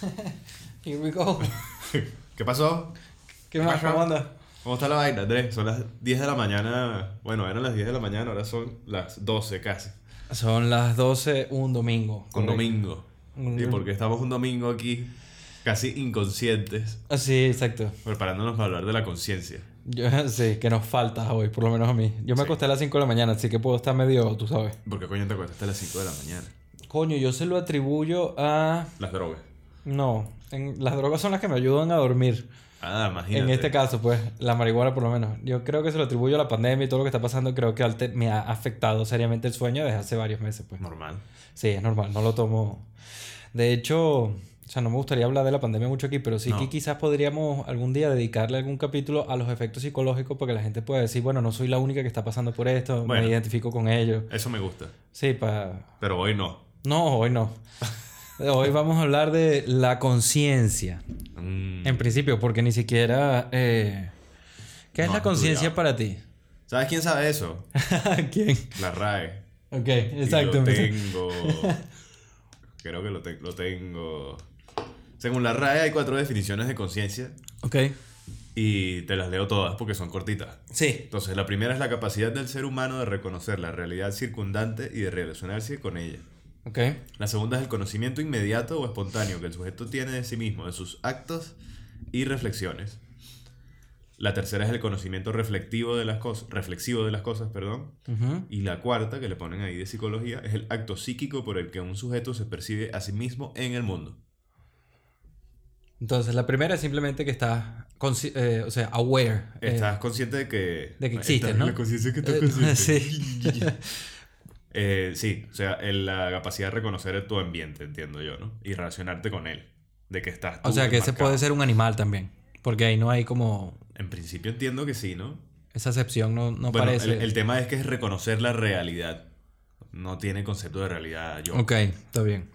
Here we go. ¿Qué pasó? ¿Qué más? ¿Cómo andas? ¿Cómo está la vaina, Andrés? Son las 10 de la mañana. Bueno, eran las 10 de la mañana, ahora son las 12 casi. Son las 12, un domingo. Un correcto. domingo. ¿Y dom- por qué estamos un domingo aquí, casi inconscientes, Ah, sí, exacto. preparándonos para hablar de la conciencia? Sí, que nos falta hoy, por lo menos a mí. Yo me Sí. acosté a las 5 de la mañana, así que puedo estar medio, tú sabes. ¿Por qué coño te acuestas a las 5 de la mañana? Coño, yo se lo atribuyo a... Las drogas. No, en- las drogas son las que me ayudan a dormir. Ah, imagínate. En este caso, pues, la marihuana por lo menos. Yo creo que se lo atribuyo a la pandemia y todo lo que está pasando. Creo que me ha afectado seriamente el sueño desde hace varios meses, pues. Normal. Sí, es normal, no lo tomo. De hecho, o sea, no me gustaría hablar de la pandemia mucho aquí, pero sí No. que quizás podríamos algún día dedicarle algún capítulo a los efectos psicológicos porque la gente puede decir, bueno, no soy la única que está pasando por esto, Bueno. me identifico con ellos. Eso me gusta. Sí, para... Pero hoy no. No, hoy no. Hoy vamos a hablar de la conciencia. Mm. En principio, porque ni siquiera... eh, ¿Qué es la conciencia para ti? ¿Sabes quién sabe eso? ¿Quién? La RAE. Ok, Y exacto. Lo tengo. Creo que lo, te- lo tengo. Según la RAE hay cuatro definiciones de conciencia Ok. y te las leo todas porque son cortitas. Sí. Entonces, la primera es la capacidad del ser humano de reconocer la realidad circundante y de relacionarse con ella. Ok. La segunda es el conocimiento inmediato o espontáneo que el sujeto tiene de sí mismo, de sus actos y reflexiones. La tercera es el conocimiento reflectivo de las cosas, reflexivo de las cosas, perdón. Y la cuarta, que le ponen ahí de psicología, es el acto psíquico por el que un sujeto se percibe a sí mismo en el mundo. Entonces, la primera es simplemente que estás, eh, o sea, aware. eh, Estás consciente de que... de que existes, Estás- ¿no? La conciencia que estás eh, consciente. sí. Eh, sí, o sea, el- la capacidad de reconocer tu ambiente, entiendo yo, ¿no? Y relacionarte con él. De que estás... o sea, que ese puede ser un animal también. Porque ahí no hay como... En principio entiendo que sí, ¿no? Esa acepción no, no bueno, parece... el, el tema es que es reconocer la realidad. No tiene concepto de realidad yo. Ok, está bien.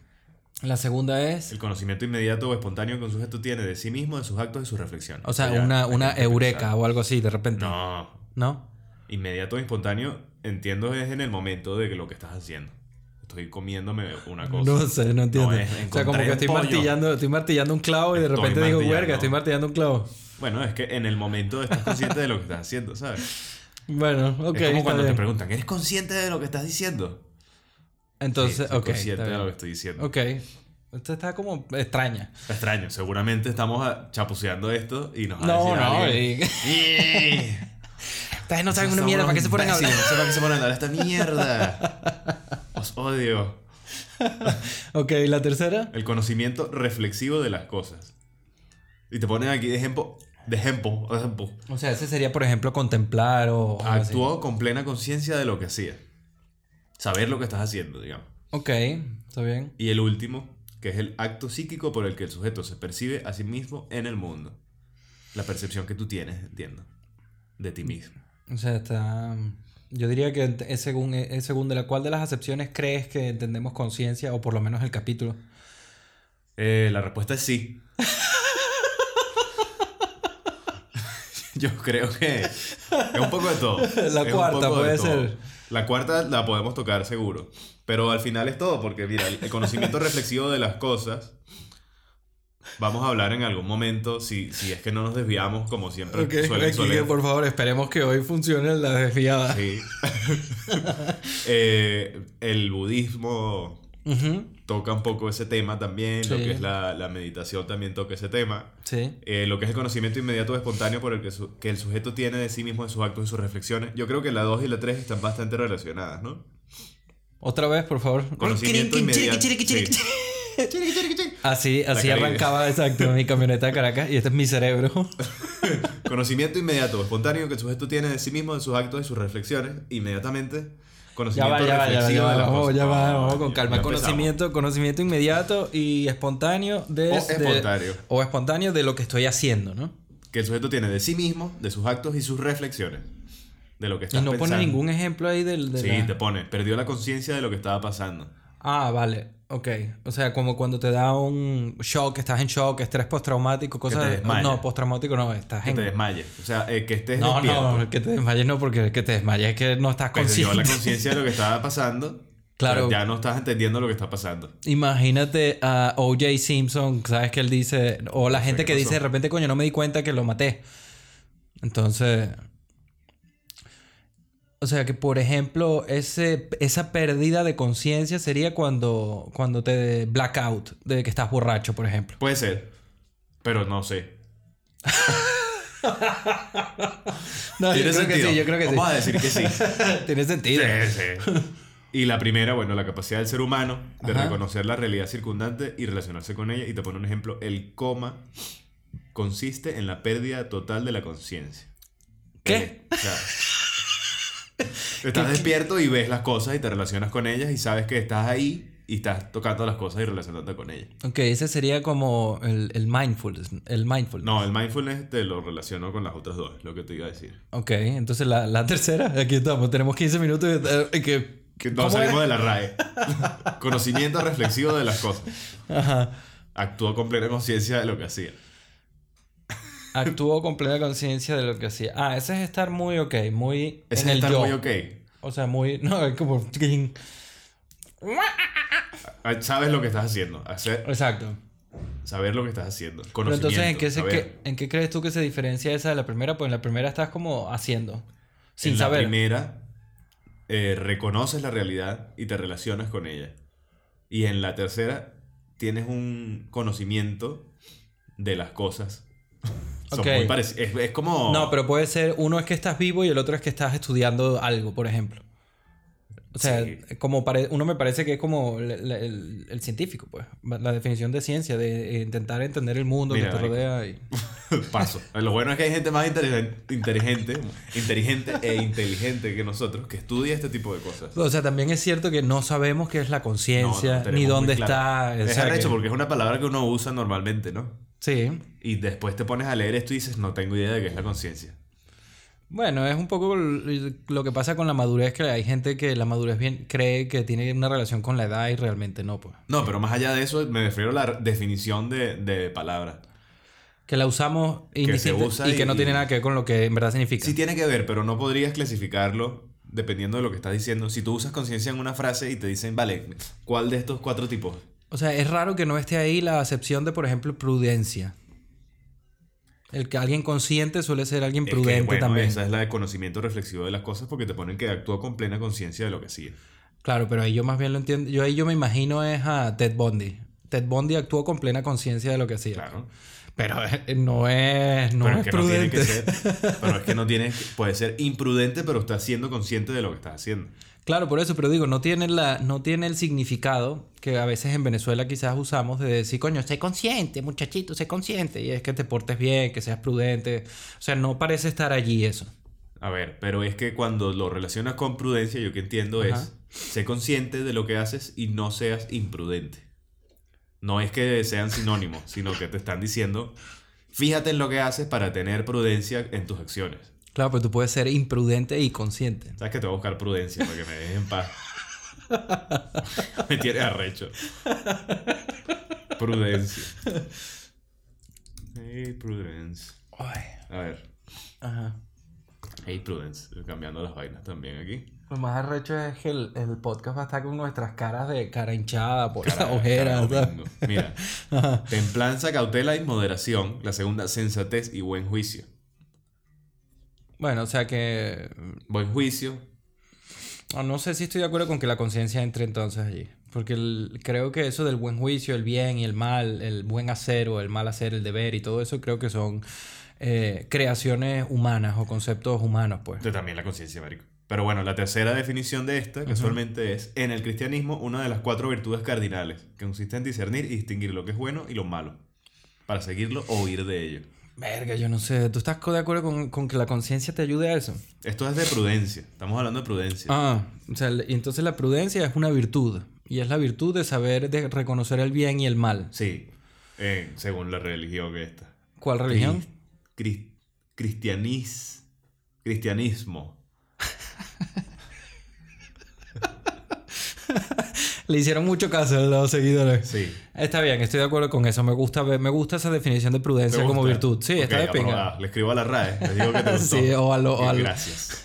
La segunda es... El conocimiento inmediato o espontáneo que un sujeto tiene de sí mismo, de sus actos y sus reflexiones. O sea, una, una eureka pensar. o algo así de repente. No. ¿No? Inmediato o espontáneo, entiendo es en el momento de que lo que estás haciendo. Estoy comiéndome una cosa. No sé, no entiendo. es, o sea, como que estoy pollo. martillando, estoy martillando un clavo y de Estoy repente digo, verga, estoy martillando un clavo. Bueno, es que en el momento estás consciente de lo que estás haciendo, ¿sabes? Bueno, ok. es como cuando te bien. preguntan, ¿eres consciente de lo que estás diciendo? Entonces, Sí, soy ok. consciente de lo que estoy diciendo. Ok. Esto está como extraña. Extraño, seguramente estamos chapuceando esto y nos va a No, decir no. alguien, y- "Eh, Ustedes no saben una mierda, ¿para qué se ponen a hablar? Para qué se ponen a hablar esta mierda. Os odio. Ok, ¿la tercera? El conocimiento reflexivo de las cosas. Y te ponen aquí de ejemplo. De ejemplo. de ejemplo. O sea, ese sería, por ejemplo, contemplar o... Actuó con plena conciencia de lo que hacía. Saber lo que estás haciendo, digamos. Ok, está bien. Y el último, que es el acto psíquico por el que el sujeto se percibe a sí mismo en el mundo. La percepción que tú tienes, entiendo, de ti mismo. O sea, está... Yo diría que es según, es según de la cual de las acepciones crees que entendemos conciencia, o por lo menos el capítulo. Eh, la respuesta es sí. Yo creo que es un poco de todo. La Es cuarta puede ser. La cuarta la podemos tocar seguro. Pero al final es todo, porque mira, el conocimiento reflexivo de las cosas. Vamos a hablar en algún momento, si, si es que no nos desviamos como siempre Ok, suelen aquí, por favor, esperemos que hoy funcione la desviada. Sí. Eh, el budismo Ujú, toca un poco ese tema también, lo Sí. que es la, la meditación también toca ese tema. Sí. Eh, lo que es el conocimiento inmediato o espontáneo por el que, su- que el sujeto tiene de sí mismo, de sus actos y sus reflexiones. Yo creo que la 2 y la 3 están bastante relacionadas, ¿no? Otra vez, por favor. Conocimiento inmediato. Sí. Así, así arrancaba, exacto, mi camioneta de Caracas. Y este es mi cerebro. Conocimiento inmediato espontáneo que el sujeto tiene de sí mismo, de sus actos y sus reflexiones. Inmediatamente. Ya Conocimiento va, ya va, ya va, reflexivo ya va, ya con calma. Conocimiento, conocimiento inmediato y espontáneo de, O de- espontáneo. o espontáneo de lo que estoy haciendo, ¿no? Que el sujeto tiene de sí mismo, de sus actos y sus reflexiones. De lo que está Y no pone pensando. ningún ejemplo ahí del. de Sí, la- te pone. Perdió la conciencia de lo que estaba pasando. Ah, vale. Ok. O sea, como cuando te da un shock, estás en shock, estrés postraumático, cosas. te desmayas. No, postraumático no, estás Que en. te desmayes. O sea, eh, que estés No, despierto. no, que te desmayes no, porque que te desmayes es que no estás Perdió consciente. la conciencia de lo que estaba pasando Claro. Ya no estás entendiendo lo que está pasando. Imagínate a O.J. Simpson, ¿sabes? Que él dice, o la gente que dice de repente, coño, no me di cuenta que lo maté. Entonces, o sea que, por ejemplo, ese, esa pérdida de conciencia sería cuando, cuando te blackout, de que estás borracho, por ejemplo. Puede ser, pero no sé. No, ¿Tiene sentido? yo creo que Vamos a decir que sí. Tiene sentido. Sí, sí. Y la primera, bueno, la capacidad del ser humano de Ajá. reconocer la realidad circundante y relacionarse con ella. Y te pone un ejemplo, el coma consiste en la pérdida total de la conciencia. ¿Qué? Eh, o sea, estás despierto y ves las cosas y te relacionas con ellas y sabes que estás ahí y estás tocando las cosas y relacionándote con ellas. Ok, ese sería como el, el mindfulness. El mindfulness. No, el mindfulness te lo relaciono con las otras dos, es lo que te iba a decir. Ok, entonces la, la tercera, aquí estamos, tenemos 15 minutos y, eh, que... Que no ¿cómo salimos de la RAE. Conocimiento reflexivo de las cosas. Ajá. Actuó con plena conciencia de lo que hacía. Actuó con plena conciencia de lo que hacía. Ah, ese es estar muy ok, muy Ese en es el estar yo. muy ok. O sea, muy... No, es como... Ah, Sabes lo que estás haciendo. Hacer, Exacto. saber lo que estás haciendo. Pero Conocimiento. entonces, ¿en qué, se, ¿en qué crees tú que se diferencia esa de la primera? Pues en la primera estás como haciendo, sin en saber. la primera, eh, reconoces la realidad y te relacionas con ella. Y en la tercera, tienes un conocimiento de las cosas. Son Ok. muy parecidos. Es, es como. No, pero puede ser, uno es que estás vivo y el otro es que estás estudiando algo, por ejemplo. O sea, Sí. como pare- uno me parece que es como el, el- el científico, pues. La definición de ciencia, de intentar entender el mundo Mira, que te rodea. Y... Paso. Lo bueno es que hay gente más inteligen- inteligente, inteligente e inteligente que nosotros que estudia este tipo de cosas. O sea, también es cierto que no sabemos qué es la No, no, conciencia, tenemos ni dónde claro. está. o Es que- porque es una palabra que uno usa normalmente, ¿no? Sí. Y después te pones a leer esto y dices, no tengo idea de qué es la conciencia. Bueno, es un poco lo que pasa con la madurez, que hay gente que la madurez bien cree que tiene una relación con la edad y realmente no, pues. No, pero más allá de eso, me refiero a la definición de, de palabra. Que la usamos se usa y que no y- tiene nada que ver con lo que en verdad significa. Sí tiene que ver, pero no podrías clasificarlo dependiendo de lo que estás diciendo. Si tú usas conciencia en una frase y te dicen, vale, ¿cuál de estos cuatro tipos? O sea, es raro que no esté ahí la acepción de, por ejemplo, prudencia. El que alguien consciente suele ser alguien Es que, prudente bueno, también. Esa es la de conocimiento reflexivo de las cosas porque te ponen que actúa con plena conciencia de lo que hacía. Claro, pero ahí yo más bien lo entiendo. Yo ahí yo me imagino es a Ted Bundy. Ted Bundy actuó con plena conciencia de lo que hacía. Claro. Pero eh, no es, no pero es es que no tiene prudente. que ser. Pero es que no tiene. Puede ser imprudente, pero estás siendo consciente de lo que estás haciendo. Claro, por eso, pero digo, no tiene, la, no tiene el significado que a veces en Venezuela quizás usamos de decir, coño, sé consciente, muchachito, sé consciente. Y es que te portes bien, que seas prudente. O sea, no parece estar allí eso. A ver, pero es que cuando lo relacionas con prudencia, yo que entiendo Ajá. es, sé consciente de lo que haces y no seas imprudente. No es que sean sinónimos, sino que te están diciendo, fíjate en lo que haces para tener prudencia en tus acciones. Claro, pero tú puedes ser imprudente y consciente. ¿Sabes que te voy a buscar prudencia para que me dejes en paz? me tienes arrecho. Prudencia. Hey, Prudence. A ver. ajá. Hey, Prudence. Cambiando las vainas también aquí. Lo más arrecho es que el, el podcast va a estar con nuestras caras de cara hinchada por Cara- la. Mira. Templanza, cautela y moderación. La segunda, sensatez y buen juicio. Bueno, o sea que... Buen juicio. No, no sé si estoy de acuerdo con que la conciencia entre entonces allí. Porque el- creo que eso del buen juicio, el bien y el mal, el buen hacer o el mal hacer, el deber y todo eso, creo que son eh, creaciones humanas o conceptos humanos, pues. De también la conciencia, marico. Pero bueno, la tercera definición de esta, casualmente, es en el cristianismo una de las cuatro virtudes cardinales, que consiste en discernir y distinguir lo que es bueno y lo malo, para seguirlo o huir de ello. Verga, yo no sé. ¿Tú estás de acuerdo con, con que la conciencia te ayude a eso? Esto es de prudencia, estamos hablando de prudencia. Ah, o sea, y entonces la prudencia es una virtud. Y es la virtud de saber de reconocer el bien y el mal. Sí, eh, según la religión que esta. ¿Cuál religión? Cristianis- cristianismo. Le hicieron mucho caso a los seguidores. Sí. Está bien, estoy de acuerdo con eso. Me gusta, me gusta esa definición de prudencia ¿Te como virtud. Sí, está de pinga. Le escribo a la RAE. Les digo que te gustó. Sí, o a lo- o Y a lo- Gracias.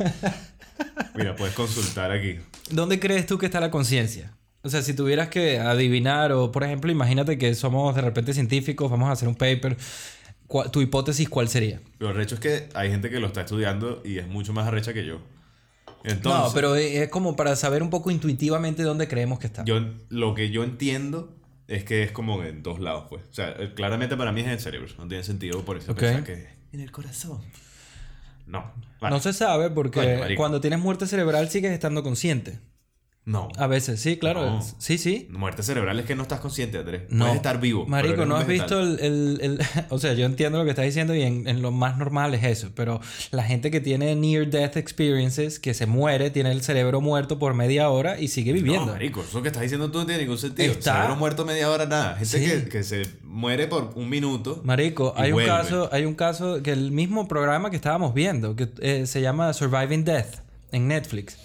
Mira, puedes consultar aquí. ¿Dónde crees tú que está la conciencia? O sea, si tuvieras que adivinar, o por ejemplo, imagínate que somos de repente científicos, vamos a hacer un paper. ¿cuál- ¿Tu hipótesis cuál sería? Lo arrecho es que hay gente que lo está estudiando y es mucho más arrecha que yo. Entonces, no, pero es como para saber un poco intuitivamente dónde creemos que está. yo, lo que yo entiendo es que es como en dos lados, pues. O sea, eh, claramente para mí es en el cerebro. No tiene sentido por eso pensar que en el corazón. No. Vale. No se sabe porque cuando tienes muerte cerebral sigues estando consciente. No. A veces, sí, claro. No. Sí, sí. Muerte cerebral es que no estás consciente, Andrés. No. Puedes estar vivo. Marico, ¿no has visto el, el- el- O sea, yo entiendo lo que estás diciendo y en, en lo más normal es eso. Pero la gente que tiene near death experiences, que se muere, tiene el cerebro muerto por media hora y sigue viviendo. No, marico, eso que estás diciendo tú no tiene ningún sentido. Está- Cerebro muerto media hora, nada. Gente Sí. que, que se muere por un minuto. Marico, hay un caso, hay un caso que el mismo programa que estábamos viendo, que eh, se llama Surviving Death en Netflix.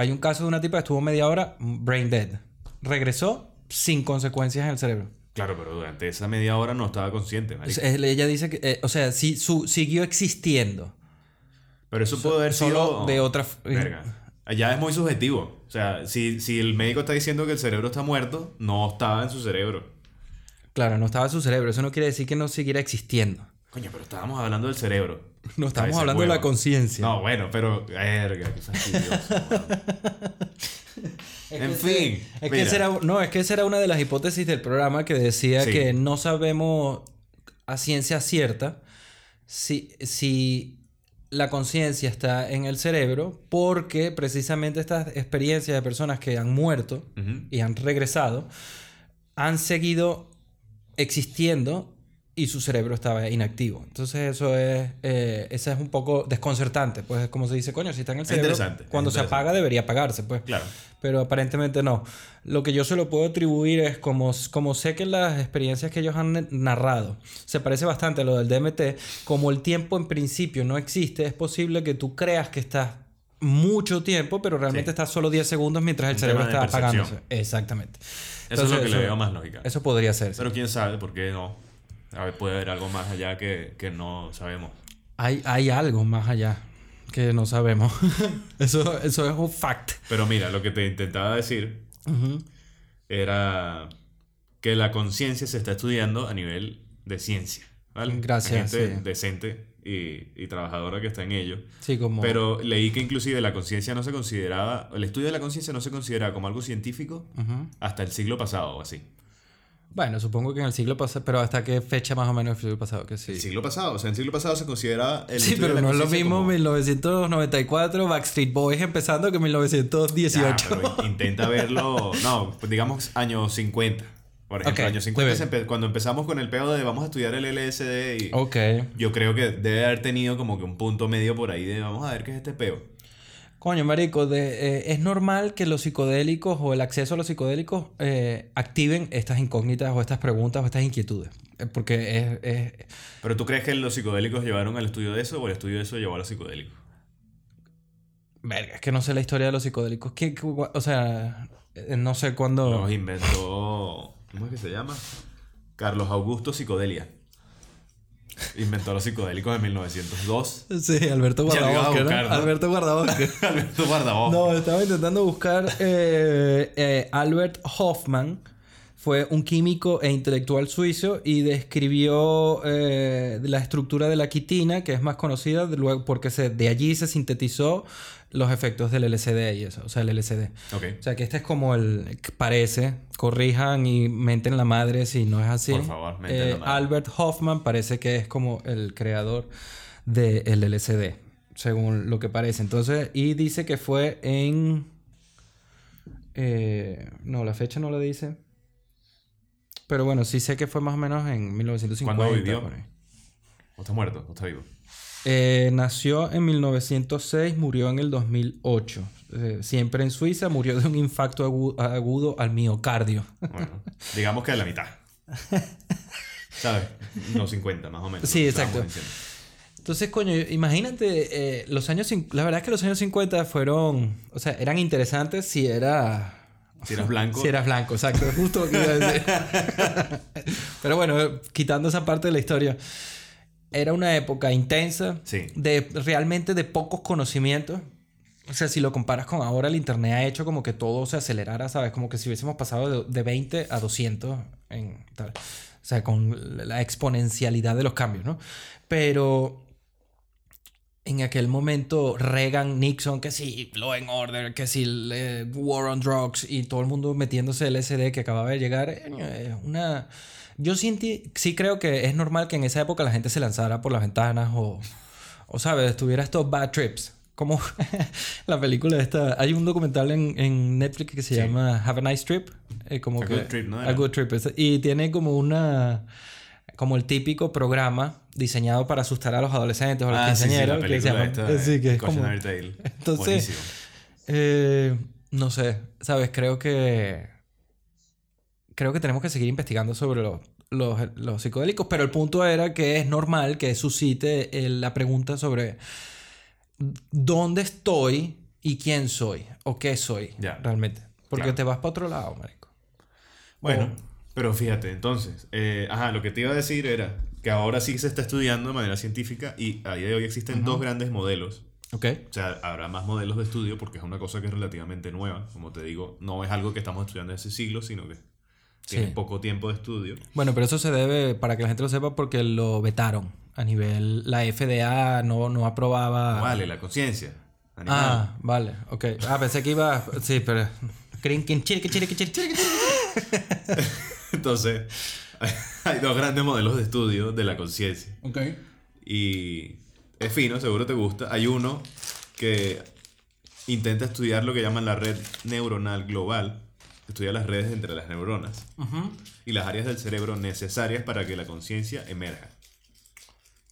Hay un caso de una tipa que estuvo media hora brain dead. Regresó sin consecuencias en el cerebro. Claro, pero durante esa media hora no estaba consciente, ella dice que, eh, o sea, su, siguió existiendo. Pero eso puede haber solo sido... de otra f- Verga. Allá es muy subjetivo. O sea, si, si el médico está diciendo que el cerebro está muerto, no estaba en su cerebro. Claro, no estaba en su cerebro. Eso no quiere decir que no siguiera existiendo. Coño, pero estábamos hablando del cerebro. No estamos Ese hablando de la conciencia. No, bueno, pero... Verga, qué fastidioso. weón. Es en fin. Es que esa era, no, es que esa era una de las hipótesis del programa que decía Sí. que no sabemos a ciencia cierta si, si la conciencia está en el cerebro porque precisamente estas experiencias de personas que han muerto y han regresado han seguido existiendo y su cerebro estaba inactivo. Entonces eso es, eh, eso es un poco desconcertante. Pues como se dice, coño, si está en el cerebro, cuando se apaga debería apagarse, pues. Claro. Pero aparentemente no. Lo que yo se lo puedo atribuir es como, como sé que las experiencias que ellos han narrado se parece bastante a lo del DMT, como el tiempo en principio no existe, es posible que tú creas que estás mucho tiempo, pero realmente Sí. estás solo 10 segundos mientras el cerebro está apagándose. Exactamente. Eso es lo que le veo más lógica. Eso podría ser. Pero quién sabe, por qué no. A ver, puede haber algo más allá que, que no sabemos. Hay, hay algo más allá que no sabemos. eso, eso es un fact. Pero mira, lo que te intentaba decir era que la conciencia se está estudiando a nivel de ciencia. ¿vale? Gracias, Hay gente sí. decente y, y trabajadora que está en ello. Sí, como... Pero leí que inclusive la conciencia no se consideraba, el estudio de la conciencia no se consideraba como algo científico Ujú. hasta el siglo pasado o así. Bueno, supongo que en el siglo pasado, pero ¿hasta qué fecha más o menos del siglo pasado? Que sí. El siglo pasado, o sea, en el siglo pasado se consideraba el Sí, pero no es lo mismo como- 1994 Backstreet Boys empezando que 1918. Ya, pero intenta verlo, no, digamos años 50. Por ejemplo, años muy 50 bien. se empe- cuando empezamos con el pedo de vamos a estudiar el LSD y ok. yo creo que debe haber tenido como que un punto medio por ahí de vamos a ver qué es este peo. Coño, marico, de, eh, es normal que los psicodélicos o el acceso a los psicodélicos eh, activen estas incógnitas o estas preguntas o estas inquietudes. Eh, Porque es, es- Pero tú crees que los psicodélicos llevaron al estudio de eso o el estudio de eso llevó a los psicodélicos? Verga, es que no sé la historia de los psicodélicos. ¿Qué- qué- o sea, no sé cuándo... Los inventó, ¿cómo es que se llama? Carlos Augusto Psicodelia. Inventó los psicodélicos en 1902. Sí, Alberto Guardabosque, ¿no? Alberto Guardabosque. Alberto Guardabosque. No, estaba intentando buscar eh, eh, Albert Hoffman. Fue un químico e intelectual suizo y describió eh, la estructura de la quitina, que es más conocida de luego porque se, de allí se sintetizó los efectos del LSD y eso, o sea, el LSD. Ok. O sea, que este es como el parece, corrijan y menten la madre si no es así. Por favor, menten la Eh, madre. Albert Hoffman parece que es como el creador del LSD, según lo que parece. Entonces, y dice que fue en... eh, no, la fecha no la dice. Pero bueno, sí sé que fue más o menos en 1950. ¿Cuándo vivió? ¿O está muerto? ¿O está vivo? Eh, nació en 1906, murió en el 2008. Eh, siempre en Suiza, murió de un infarto agu- agudo al miocardio. Bueno, digamos que a la mitad. ¿Sabes? Unos 50 más o menos. Sí, exacto. Entonces, coño, imagínate, eh, los años... La verdad es que los años 50 fueron... O sea, eran interesantes si era... Si eras blanco. Si eras blanco, exacto. Justo. Pero bueno, quitando esa parte de la historia. Era una época intensa. Sí. De realmente de pocos conocimientos. O sea, si lo comparas con ahora, el internet ha hecho como que todo se acelerara, ¿sabes? Como que si hubiésemos pasado de, de 20 a 200 en tal. O sea, con la exponencialidad de los cambios, ¿no? Pero en aquel momento Reagan, Nixon, que sí, Law and Order, que sí, eh, War on Drugs y todo el mundo metiéndose el SD que acababa de llegar, eh, una... Yo sí, sí creo que es normal que en esa época la gente se lanzara por las ventanas o, o ¿sabes? Tuviera estos bad trips. Como la película esta... Hay un documental en, en Netflix que se Sí. llama Have a Nice Trip. eh, como A que, Good Trip, ¿no? A. Good Trip. Y tiene como una... Como el típico programa diseñado para asustar a los adolescentes o a los Ah, sí, sí, que se película llama- esta sí, de que es como... Tale. Entonces-. Eh, no sé, sabes, creo que creo que tenemos que seguir investigando sobre los, los, los psicodélicos, pero el punto era que es normal que suscite el- la pregunta sobre dónde estoy y quién soy o qué soy Ya. realmente, porque Claro. te vas para otro lado, marico. Bueno, pero fíjate, entonces, eh, ajá, lo que te iba a decir era que ahora sí se está estudiando de manera científica y a día de hoy existen dos grandes modelos. ¿Ok? O sea, habrá más modelos de estudio porque es una cosa que es relativamente nueva. Como te digo, no es algo que estamos estudiando hace siglos, sino que Sí. poco tiempo de estudio. Bueno, pero eso se debe, para que la gente lo sepa, porque lo vetaron a nivel, la FDA no, no aprobaba... Vale, la conciencia. Ah, vale, ok. Ah, pensé que iba. Sí, pero. Entonces, hay dos grandes modelos de estudio de la conciencia. Ok. Y es fino, seguro te gusta. Hay uno que intenta estudiar lo que llaman la red neuronal global. Estudia las redes entre las neuronas y las áreas del cerebro necesarias para que la conciencia emerja.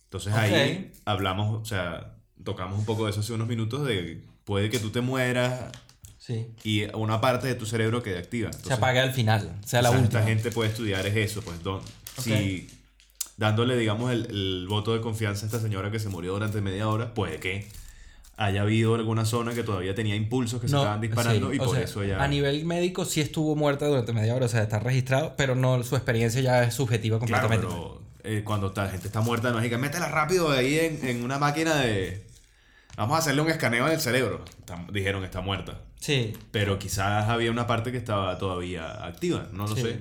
Entonces ahí hablamos, o sea, tocamos un poco de eso hace unos minutos de puede que tú te mueras Sí. y una parte de tu cerebro quede activa. Se apaga al final. O sea, la quizás última. esta gente puede estudiar es eso, pues don- si dándole, digamos, el, el voto de confianza a esta señora que se murió durante media hora, puede que haya habido alguna zona que todavía tenía impulsos que se No, estaban disparando sí, y por sea, eso ya... A nivel médico sí estuvo muerta durante media hora, o sea, está registrado, pero no su experiencia ya es subjetiva Claro, completamente. pero eh, cuando la gente está muerta no es que métela rápido ahí en, en una máquina de... Vamos a hacerle un escaneo en el cerebro. Está- dijeron está muerta. Sí. Pero quizás había una parte que estaba todavía activa, no lo Sí. sé.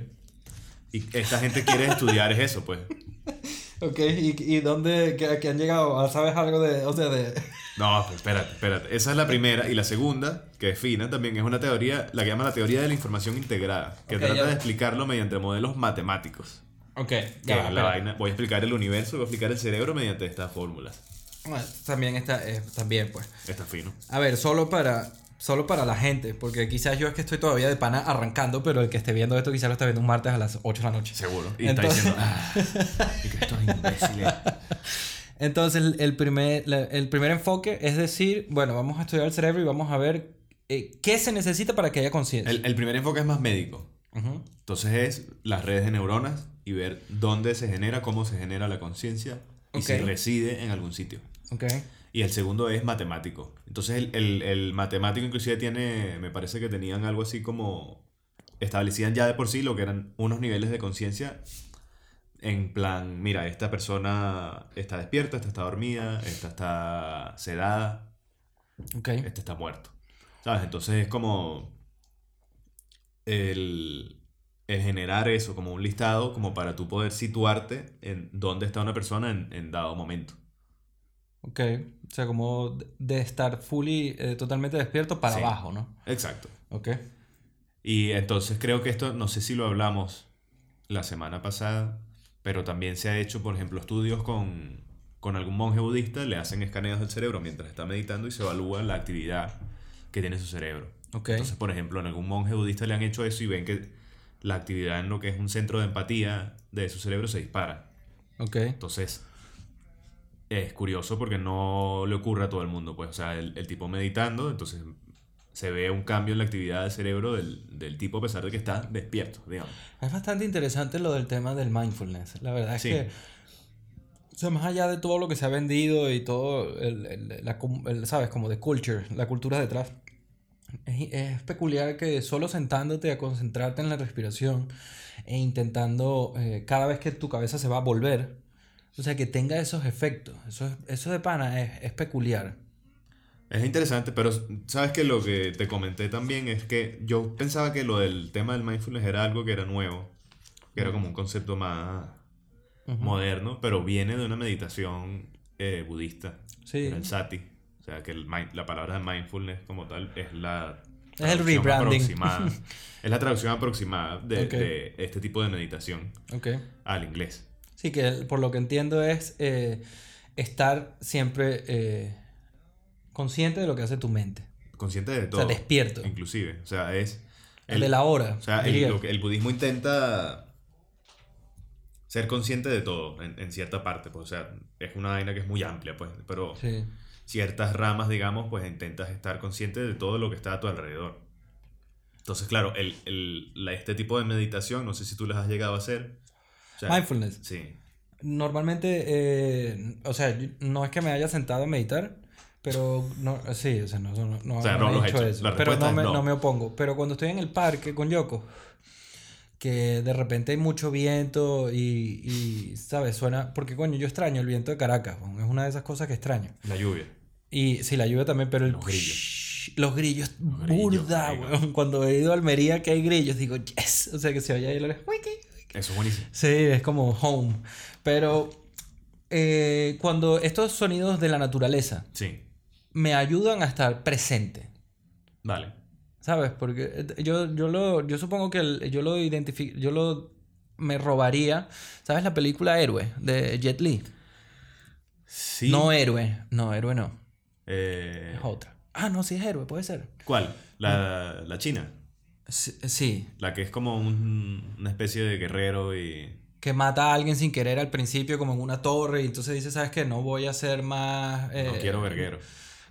Y esta gente quiere estudiar es eso, pues. Ok, ¿y, y dónde que, que han llegado? Ah, ¿Sabes algo de, o sea, de... No, pero espérate, espérate. Esa es la primera. Y la segunda, que es fina, también es una teoría, la que llaman la teoría de la información integrada, que trata de explicarlo mediante modelos matemáticos. Ok, ya, es la vaina, voy a explicar el universo, voy a explicar el cerebro mediante estas fórmulas. Bueno, también está, eh, también pues. Está fino. A ver, solo para, solo para la gente, porque quizás yo es que estoy todavía de pana arrancando, pero el que esté viendo esto quizás lo está viendo un martes a las 8 de la noche. Seguro. Y Entonces- está diciendo, ah, y que estos imbéciles. Entonces, el, primer, el primer enfoque es decir, bueno, vamos a estudiar el cerebro y vamos a ver eh, qué se necesita para que haya conciencia. El, el primer enfoque es más médico. Entonces es las redes de neuronas y ver dónde se genera, cómo se genera la conciencia y si reside en algún sitio. Ok. Y el segundo es matemático. Entonces el, el, el matemático inclusive tiene, me parece que tenían algo así como, establecían ya de por sí lo que eran unos niveles de conciencia en plan, mira, esta persona está despierta, esta está dormida, esta está sedada, Ok. este está muerto. ¿Sabes? Entonces es como el, el generar eso como un listado como para tú poder situarte en dónde está una persona en, en dado momento. Ok. O sea, como de- estar fully, eh, totalmente despierto para Sí. abajo, ¿no? Exacto. Ok. Y entonces creo que esto, no sé si lo hablamos la semana pasada, pero también se ha hecho, por ejemplo, estudios con, con algún monje budista, le hacen escaneos del cerebro mientras está meditando y se evalúa la actividad que tiene su cerebro. Ok. Entonces, por ejemplo, en algún monje budista le han hecho eso y ven que la actividad en lo que es un centro de empatía de su cerebro se dispara. Ok. Entonces, es curioso porque no le ocurre a todo el mundo. Pues, o sea, el, el tipo meditando, entonces se ve un cambio en la actividad del cerebro del, del tipo a pesar de que está despierto, digamos. Es bastante interesante lo del tema del mindfulness. La verdad es Sí. que, o sea, más allá de todo lo que se ha vendido y todo, el, el- la, el, ¿sabes? Como de culture, la cultura detrás. Es, es peculiar que solo sentándote a concentrarte en la respiración e intentando eh, cada vez que tu cabeza se va a volver, o sea, que tenga esos efectos. Eso, es- eso de pana es, es peculiar. Es interesante, pero sabes que lo que te comenté también es que yo pensaba que lo del tema del mindfulness era algo que era nuevo, que era como un concepto más moderno, pero viene de una meditación eh, budista, Sí. el sati. O sea, que el la palabra de mindfulness como tal es la Es el rebranding. es la traducción aproximada de, este tipo de meditación Ok. al inglés. Sí, que por lo que entiendo es eh, estar siempre eh, consciente de lo que hace tu mente. Consciente de O todo. sea, despierto. Inclusive. O sea, es... El, de la hora. O sea, el, lo que- el budismo intenta ser consciente de todo, en, en cierta parte. Pues, o sea, es una vaina que es muy amplia, pues. Pero Sí. ciertas ramas, digamos, pues intentas estar consciente de todo lo que está a tu alrededor. Entonces, claro, el, el- la- este tipo de meditación, no sé si tú las has llegado a hacer. O sea, Mindfulness. Sí. Normalmente, eh, o sea, no es que me haya sentado a meditar, pero no, sí, o sea, no, no, no, O sea, no no he hecho eso. Pero no me, no. me opongo. Pero cuando estoy en el parque con Yoko, que de repente hay mucho viento y, y, ¿sabes? Suena, porque coño, yo extraño el viento de Caracas, es una de esas cosas que extraño. La lluvia. Y sí, la lluvia también, pero el... Los grillos. Los grillos, grillos, burda, weón. Cuando he ido a Almería que hay grillos, digo, yes. O sea, que se oye ahí la... wiki, Eso es buenísimo. Sí, es como home. Pero eh, cuando estos sonidos de la naturaleza Sí. me ayudan a estar presente, Vale. ¿sabes? Porque eh, yo, yo, lo, yo supongo que el- yo lo identifico, yo lo me robaría, ¿sabes? La película Héroe de Jet Li. Sí. No Héroe, no, Héroe no, Eh, es otra. Ah, no, sí es Héroe, puede ser. ¿Cuál? La, la China. Sí, sí, La que es como un- una especie de guerrero y... que mata a alguien sin querer al principio como en una torre y entonces dice, ¿sabes qué? No voy a ser más... No eh, quiero verguero.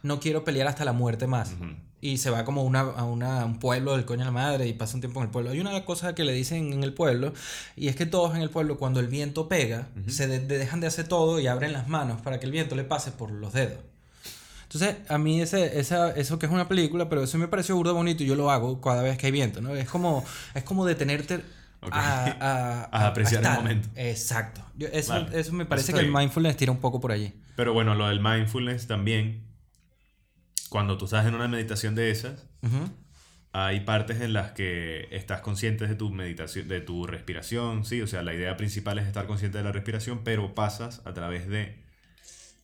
no quiero pelear hasta la muerte más. Y se va como una, a una- un pueblo del coño de la madre y pasa un tiempo en el pueblo. Hay una cosa que le dicen en el pueblo y es que todos en el pueblo cuando el viento pega se de- dejan de hacer todo y abren las manos para que el viento le pase por los dedos. Entonces, a mí ese, esa, eso que es una película, pero eso me pareció burdo bonito y yo lo hago cada vez que hay viento, ¿no? Es como, es como detenerte Ok. a, a- A apreciar el estar. momento. Exacto. Yo- eso, Vale. eso me Eso parece está que el bien. mindfulness tira un poco por allí. Pero bueno, lo del mindfulness también, cuando tú estás en una meditación de esas, Ujú. hay partes en las que estás consciente de tu meditación, de tu respiración, sí, o sea, la idea principal es estar consciente de la respiración, pero pasas a través de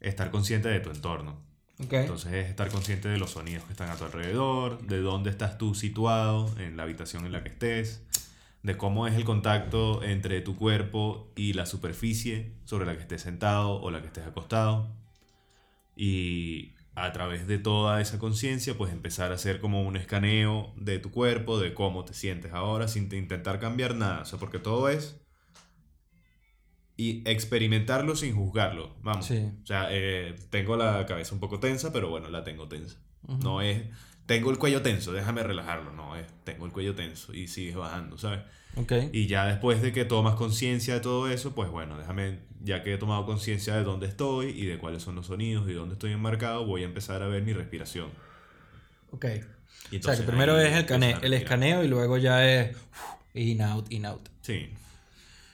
estar consciente de tu entorno. Ok. Entonces es estar consciente de los sonidos que están a tu alrededor, de dónde estás tú situado en la habitación en la que estés, de cómo es el contacto entre tu cuerpo y la superficie sobre la que estés sentado o la que estés acostado. Y a través de toda esa conciencia, pues empezar a hacer como un escaneo de tu cuerpo, de cómo te sientes ahora, sin te- intentar cambiar nada. O sea, porque todo es... Y experimentarlo sin juzgarlo. Vamos. Sí. O sea, eh, tengo la cabeza un poco tensa, pero bueno, la tengo tensa. No es... Tengo el cuello tenso, déjame relajarlo. No, es... Tengo el cuello tenso y sigues bajando, ¿sabes? Ok. Y ya después de que tomas conciencia de todo eso, pues bueno, déjame, ya que he tomado conciencia de dónde estoy y de cuáles son los sonidos y dónde estoy enmarcado, voy a empezar a ver mi respiración. Ok. Y O sea, que primero es el, el escaneo y luego ya es in, out, in, out. Sí.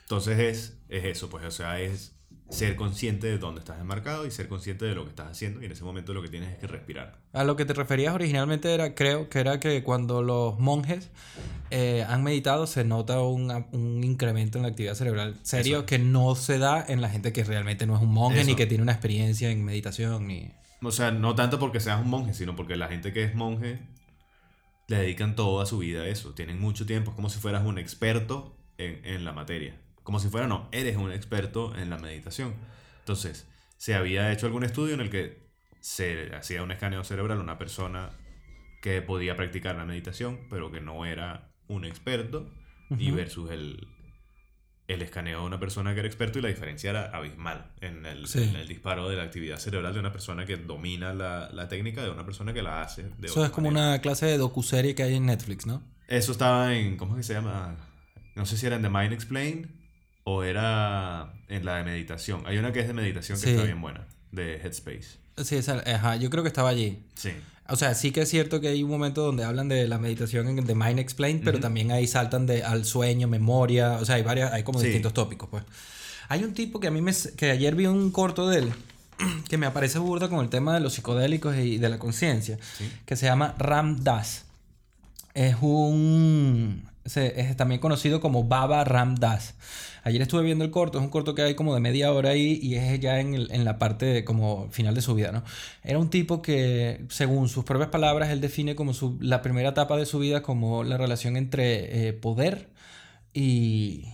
Entonces es, es eso, pues, o sea, es ser consciente de dónde estás enmarcado y ser consciente de lo que estás haciendo y en ese momento lo que tienes es que respirar. A lo que te referías originalmente era, creo que era que cuando los monjes eh, han meditado se nota un, un incremento en la actividad cerebral serio Eso. que no se da en la gente que realmente no es un monje ni Eso. que tiene una experiencia en meditación ni... O sea, no tanto porque seas un monje, sino porque la gente que es monje le dedican toda su vida a eso. Tienen mucho tiempo. Es como si fueras un experto en, en la materia. Como si fuera, no, eres un experto en la meditación. Entonces, se había hecho algún estudio en el que se hacía un escaneo cerebral a una persona que podía practicar la meditación, pero que no era un experto, y versus el, el escaneo de una persona que era experto, y la diferencia era abismal en el, Sí. en el disparo de la actividad cerebral de una persona que domina la, la técnica de una persona que la hace. De Eso es como manera. una clase de docuserie que hay en Netflix, ¿no? Eso estaba en, ¿cómo es que se llama? No sé si era en The Mind Explained o era en la de meditación. Hay una que es de meditación que Sí. está bien buena, de Headspace. Sí, esa, ajá, yo creo que estaba allí. Sí. O sea, sí que es cierto que hay un momento donde hablan de la meditación en The Mind Explained, pero también ahí saltan de al sueño, memoria, o sea, hay varias, hay como Sí. distintos tópicos, pues. Hay un tipo que a mí me, que ayer vi un corto de él, que me aparece burda con el tema de los psicodélicos y de la conciencia, que se llama Ram Das. Es un... es también conocido como Baba Ram Das. Ayer estuve viendo el corto, es un corto que hay como de media hora ahí y es ya en, la parte como final de su vida, ¿no? Era un tipo que, según sus propias palabras, él define como la primera etapa de su vida como la relación entre eh, poder y,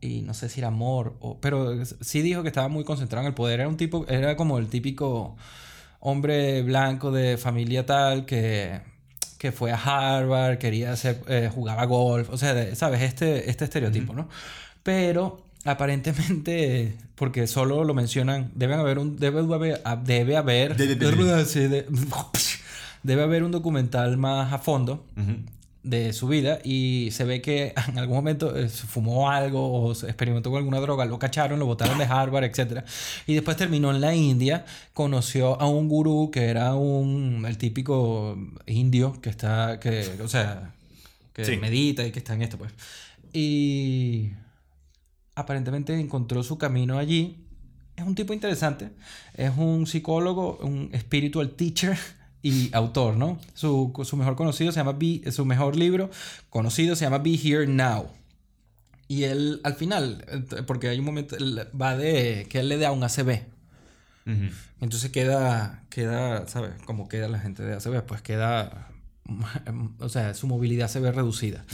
y no sé si era amor, o, pero sí dijo que estaba muy concentrado en el poder. Era un tipo, era como el típico hombre blanco de familia tal que, que fue a Harvard, quería hacer, eh, jugaba golf, o sea, ¿sabes? Este, este estereotipo, ¿no? Pero aparentemente, porque solo lo mencionan, debe haber un, debe haber, debe haber, debe haber un documental más a fondo de su vida y se ve que en algún momento eh, fumó algo o experimentó con alguna droga, lo cacharon, lo botaron de Harvard, etc. Y después terminó en la India, conoció a un gurú que era un, el típico indio que está, que, o sea, que medita y que está en esto, pues. Y aparentemente encontró su camino allí. Es un tipo interesante, es un psicólogo, un spiritual teacher y autor, ¿no? Su, su mejor conocido se llama Be, su mejor libro conocido se llama Be Here Now. Y él, al final, porque hay un momento, va de que él le da un ACB. Entonces queda, queda, ¿sabes? Como queda la gente de ACB, pues queda, o sea, su movilidad se ve reducida.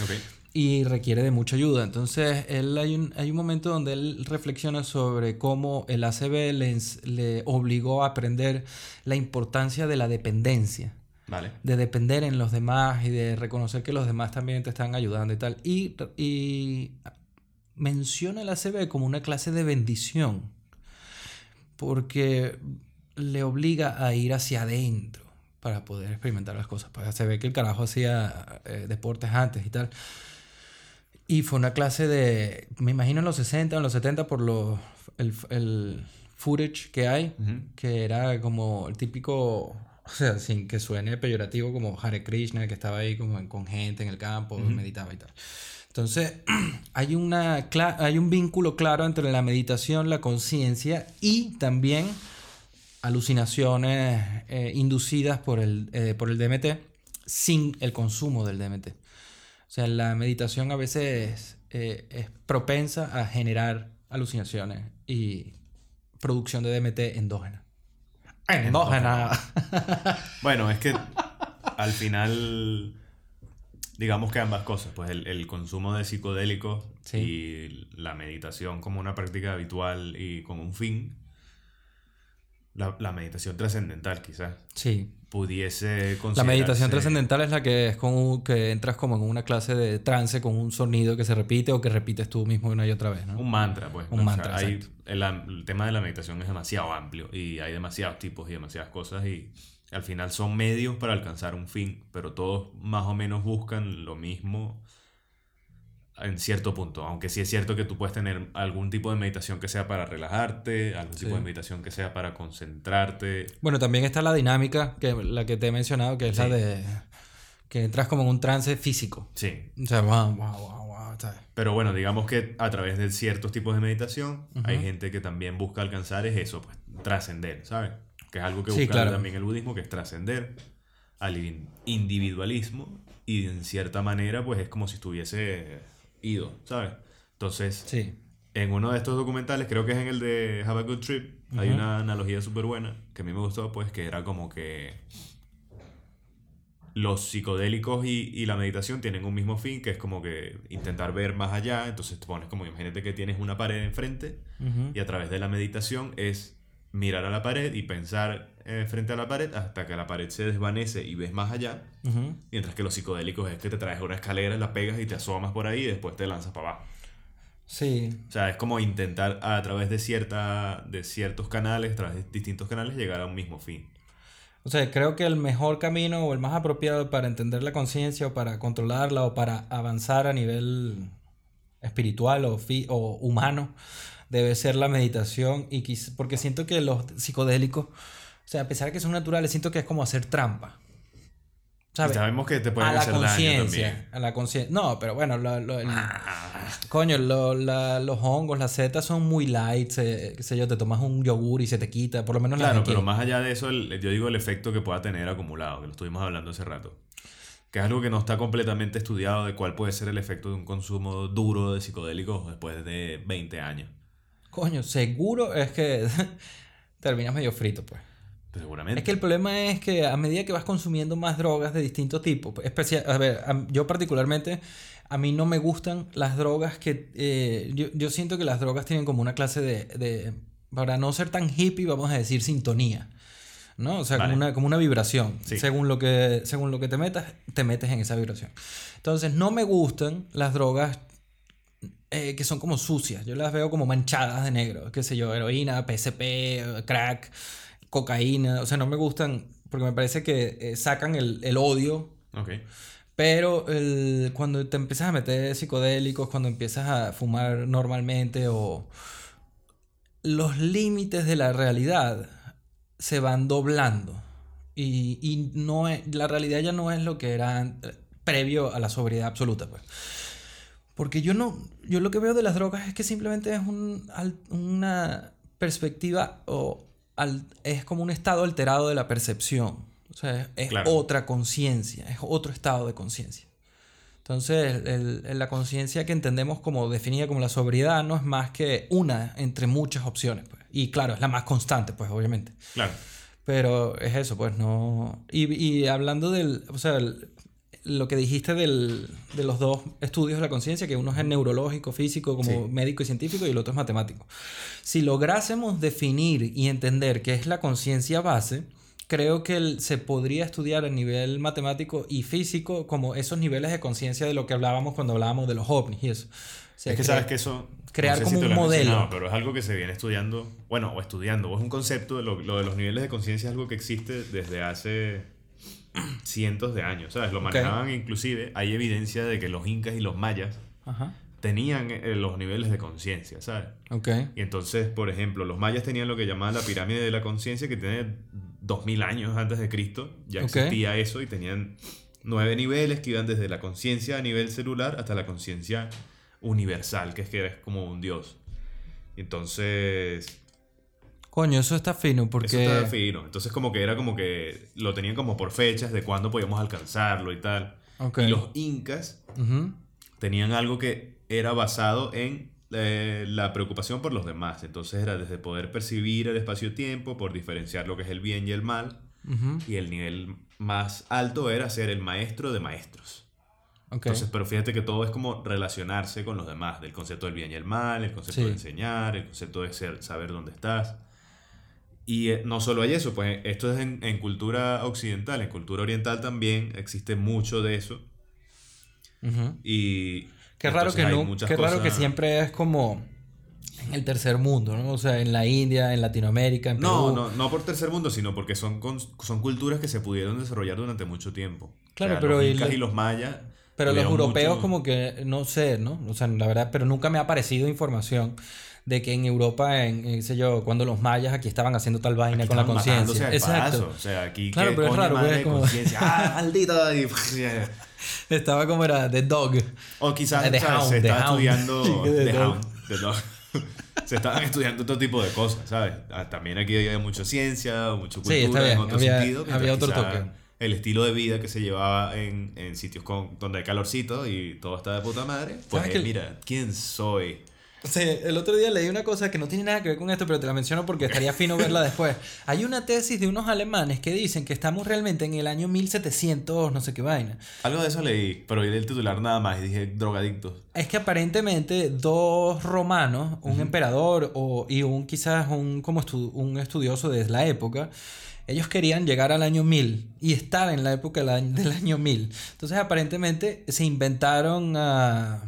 Y requiere de mucha ayuda. Entonces, él hay un, hay un momento donde él reflexiona sobre cómo el ACB le, le obligó a aprender la importancia de la dependencia. Vale. De depender en los demás y de reconocer que los demás también te están ayudando y tal. Y, y menciona el ACB como una clase de bendición. Porque le obliga a ir hacia adentro para poder experimentar las cosas. Pues se ve que el carajo hacía eh, deportes antes y tal. Y fue una clase de, me imagino en los 60 o en los 70 por lo, el, el footage que hay, que era como el típico, o sea, sin que suene peyorativo, como Hare Krishna, que estaba ahí como con gente en el campo, meditaba y tal. Entonces, hay, una, hay un vínculo claro entre la meditación, la conciencia y también alucinaciones eh, inducidas por el, eh, por el DMT sin el consumo del DMT. O sea, la meditación a veces eh, es propensa a generar alucinaciones y producción de DMT endógena. Endógena. bueno, es que al final, digamos que ambas cosas, pues el, consumo de psicodélicos y la meditación como una práctica habitual y como un fin, la, la meditación trascendental quizás. Sí pudiese La meditación trascendental es la que es como que entras como en una clase de trance con un sonido que se repite o que repites tú mismo una y otra vez, ¿no? Un mantra, pues. Un mantra, hay, el, tema de la meditación es demasiado amplio y hay demasiados tipos y demasiadas cosas y al final son medios para alcanzar un fin, pero todos más o menos buscan lo mismo en cierto punto, aunque sí es cierto que tú puedes tener algún tipo de meditación que sea para relajarte, algún tipo de meditación que sea para concentrarte. Bueno, también está la dinámica, que la que te he mencionado, que es la de que entras como en un trance físico. Sí. O sea, wow, wow, wow, wow Pero bueno, digamos que a través de ciertos tipos de meditación, hay gente que también busca alcanzar es eso, pues trascender, ¿sabes? Que es algo que busca también el budismo, que es trascender al individualismo y en cierta manera, pues es como si estuviese ido, ¿sabes? Entonces, sí. en uno de estos documentales, creo que es en el de Have a Good Trip, hay una analogía súper buena que a mí me gustó, pues, que era como que los psicodélicos y, y, la meditación tienen un mismo fin, que es como que intentar ver más allá. Entonces te pones como, imagínate que tienes una pared enfrente y a través de la meditación es mirar a la pared y pensar eh, frente a la pared hasta que la pared se desvanece y ves más allá. Mientras que los psicodélicos es que te traes una escalera, la pegas y te asomas por ahí y después te lanzas para abajo. Sí. O sea, es como intentar a través de, cierta, de ciertos canales, a través de distintos canales, llegar a un mismo fin. O sea, creo que el mejor camino o el más apropiado para entender la conciencia o para controlarla o para avanzar a nivel espiritual o, o humano debe ser la meditación y porque siento que los psicodélicos, o sea, a pesar de que son naturales, siento que es como hacer trampa. ¿sabes? sabemos que te pueden a hacer la conciencia, a la conciencia. No, pero bueno, lo, ah, Coño, lo- la- los hongos, las setas son muy light, se- qué sé yo, te tomas un yogur y se te quita, por lo menos Claro, pero más allá de eso, el- yo digo el efecto que pueda tener acumulado, que lo estuvimos hablando hace rato. Que es algo que no está completamente estudiado de cuál puede ser el efecto de un consumo duro de psicodélicos después de 20 años. Coño, seguro es que terminas medio frito, pues. Seguramente. Es que el problema es que a medida que vas consumiendo más drogas de distintos tipos, especial, a ver, a- yo particularmente, a mí no me gustan las drogas que... eh, yo, yo siento que las drogas tienen como una clase de, de- Para no ser tan hippie, vamos a decir sintonía. ¿No? O sea, Vale. como, una, como una vibración. Sí. Según, lo que, según lo que te metas, te metes en esa vibración. Entonces, no me gustan las drogas eh, que son como sucias. Yo las veo como manchadas de negro. Qué sé yo, heroína, PSP, crack, cocaína. O sea, no me gustan porque me parece que eh, sacan el, el odio. Ok. Pero el- cuando te empiezas a meter psicodélicos, cuando empiezas a fumar normalmente o los límites de la realidad se van doblando. Y, y no es- la realidad ya no es lo que era previo a la sobriedad absoluta. Pues. Porque yo no, yo lo que veo de las drogas es que simplemente es un, una perspectiva o al- es como un estado alterado de la percepción. O sea, es, es Claro. otra conciencia, es otro estado de conciencia. Entonces, el- el- la conciencia que entendemos como definida como la sobriedad no es más que una entre muchas opciones. pues. Y claro, es la más constante, pues, obviamente. Claro. Pero es eso, pues no. Y, y hablando del. O sea, el- lo que dijiste del, de los dos estudios de la conciencia, que uno es el neurológico, físico, como Sí. médico y científico, y el otro es matemático. Si lográsemos definir y entender qué es la conciencia base, creo que el- se podría estudiar a nivel matemático y físico como esos niveles de conciencia de lo que hablábamos cuando hablábamos de los ovnis y eso. O sea, es que sabes que eso. crear no sé como te un modelo. Pero es algo que se viene estudiando. Bueno, o estudiando. O es un concepto. de Lo, lo de los niveles de conciencia es algo que existe desde hace cientos de años. ¿Sabes? Lo manejaban inclusive. Hay evidencia de que los incas y los mayas Ajá. tenían eh, los niveles de conciencia, ¿sabes? Y entonces, por ejemplo, los mayas tenían lo que llamaban la pirámide de la conciencia, que tiene 2000 años antes de Cristo. Ya existía eso y tenían nueve niveles que iban desde la conciencia a nivel celular hasta la conciencia universal, que es que eres como un dios. Entonces, Coño, eso está fino porque. eso estaba fino. Entonces, como que era como que lo tenían como por fechas de cuándo podíamos alcanzarlo y tal. Y los incas tenían algo que era basado en eh, la preocupación por los demás. Entonces era desde poder percibir el espacio-tiempo, por diferenciar lo que es el bien y el mal. Y el nivel más alto era ser el maestro de maestros. Entonces, pero fíjate que todo es como relacionarse con los demás, del concepto del bien y el mal, el concepto Sí. de enseñar, el concepto de ser, saber dónde estás. Y eh, no solo hay eso, pues esto es en, en cultura occidental, en cultura oriental también existe mucho de eso. Ujú. Y Qué raro, que, no, qué raro que siempre es como en el tercer mundo, ¿no? O sea, en la India, en Latinoamérica, en No, Perú. no, no por tercer mundo, sino porque son, con- son culturas que se pudieron desarrollar durante mucho tiempo. Claro, O sea, pero los incas y los mayas. Pero los europeos mucho- como que, no sé, ¿no? O sea, la verdad, pero nunca me ha aparecido información de que en Europa, en, en, sé yo, cuando los mayas aquí estaban haciendo tal vaina Aquí con la conciencia. Exacto. O sea, aquí Claro, pero es raro, pues, es como-. ¡Ah, maldito! Estaba como era The Dog. O quizás Eh, The. Hound, se estaba estudiando Sí, The The Dog. Hound, The Dog. se estaban estudiando otro tipo de cosas, ¿sabes? Ah, También aquí hay mucha ciencia, mucha Sí, cultura está bien. en otro Había- sentido. había otro toque. El estilo de vida que se llevaba en, en sitios con, donde hay calorcito y todo está de puta madre. Pues ¿Sabes que- mira, ¿quién soy? Sí, el otro día leí una cosa que no tiene nada que ver con esto, pero te la menciono porque estaría fino verla después. Hay una tesis de unos alemanes que dicen que estamos realmente en el año 1700, no sé qué vaina. Algo de eso leí, pero vi el titular nada más y dije drogadictos. Es que aparentemente dos romanos, un emperador o, y un quizás un, como estu- un estudioso de la época, ellos querían llegar al año 1000 y estar en la época del año, del año 1000. Entonces aparentemente se inventaron... ah,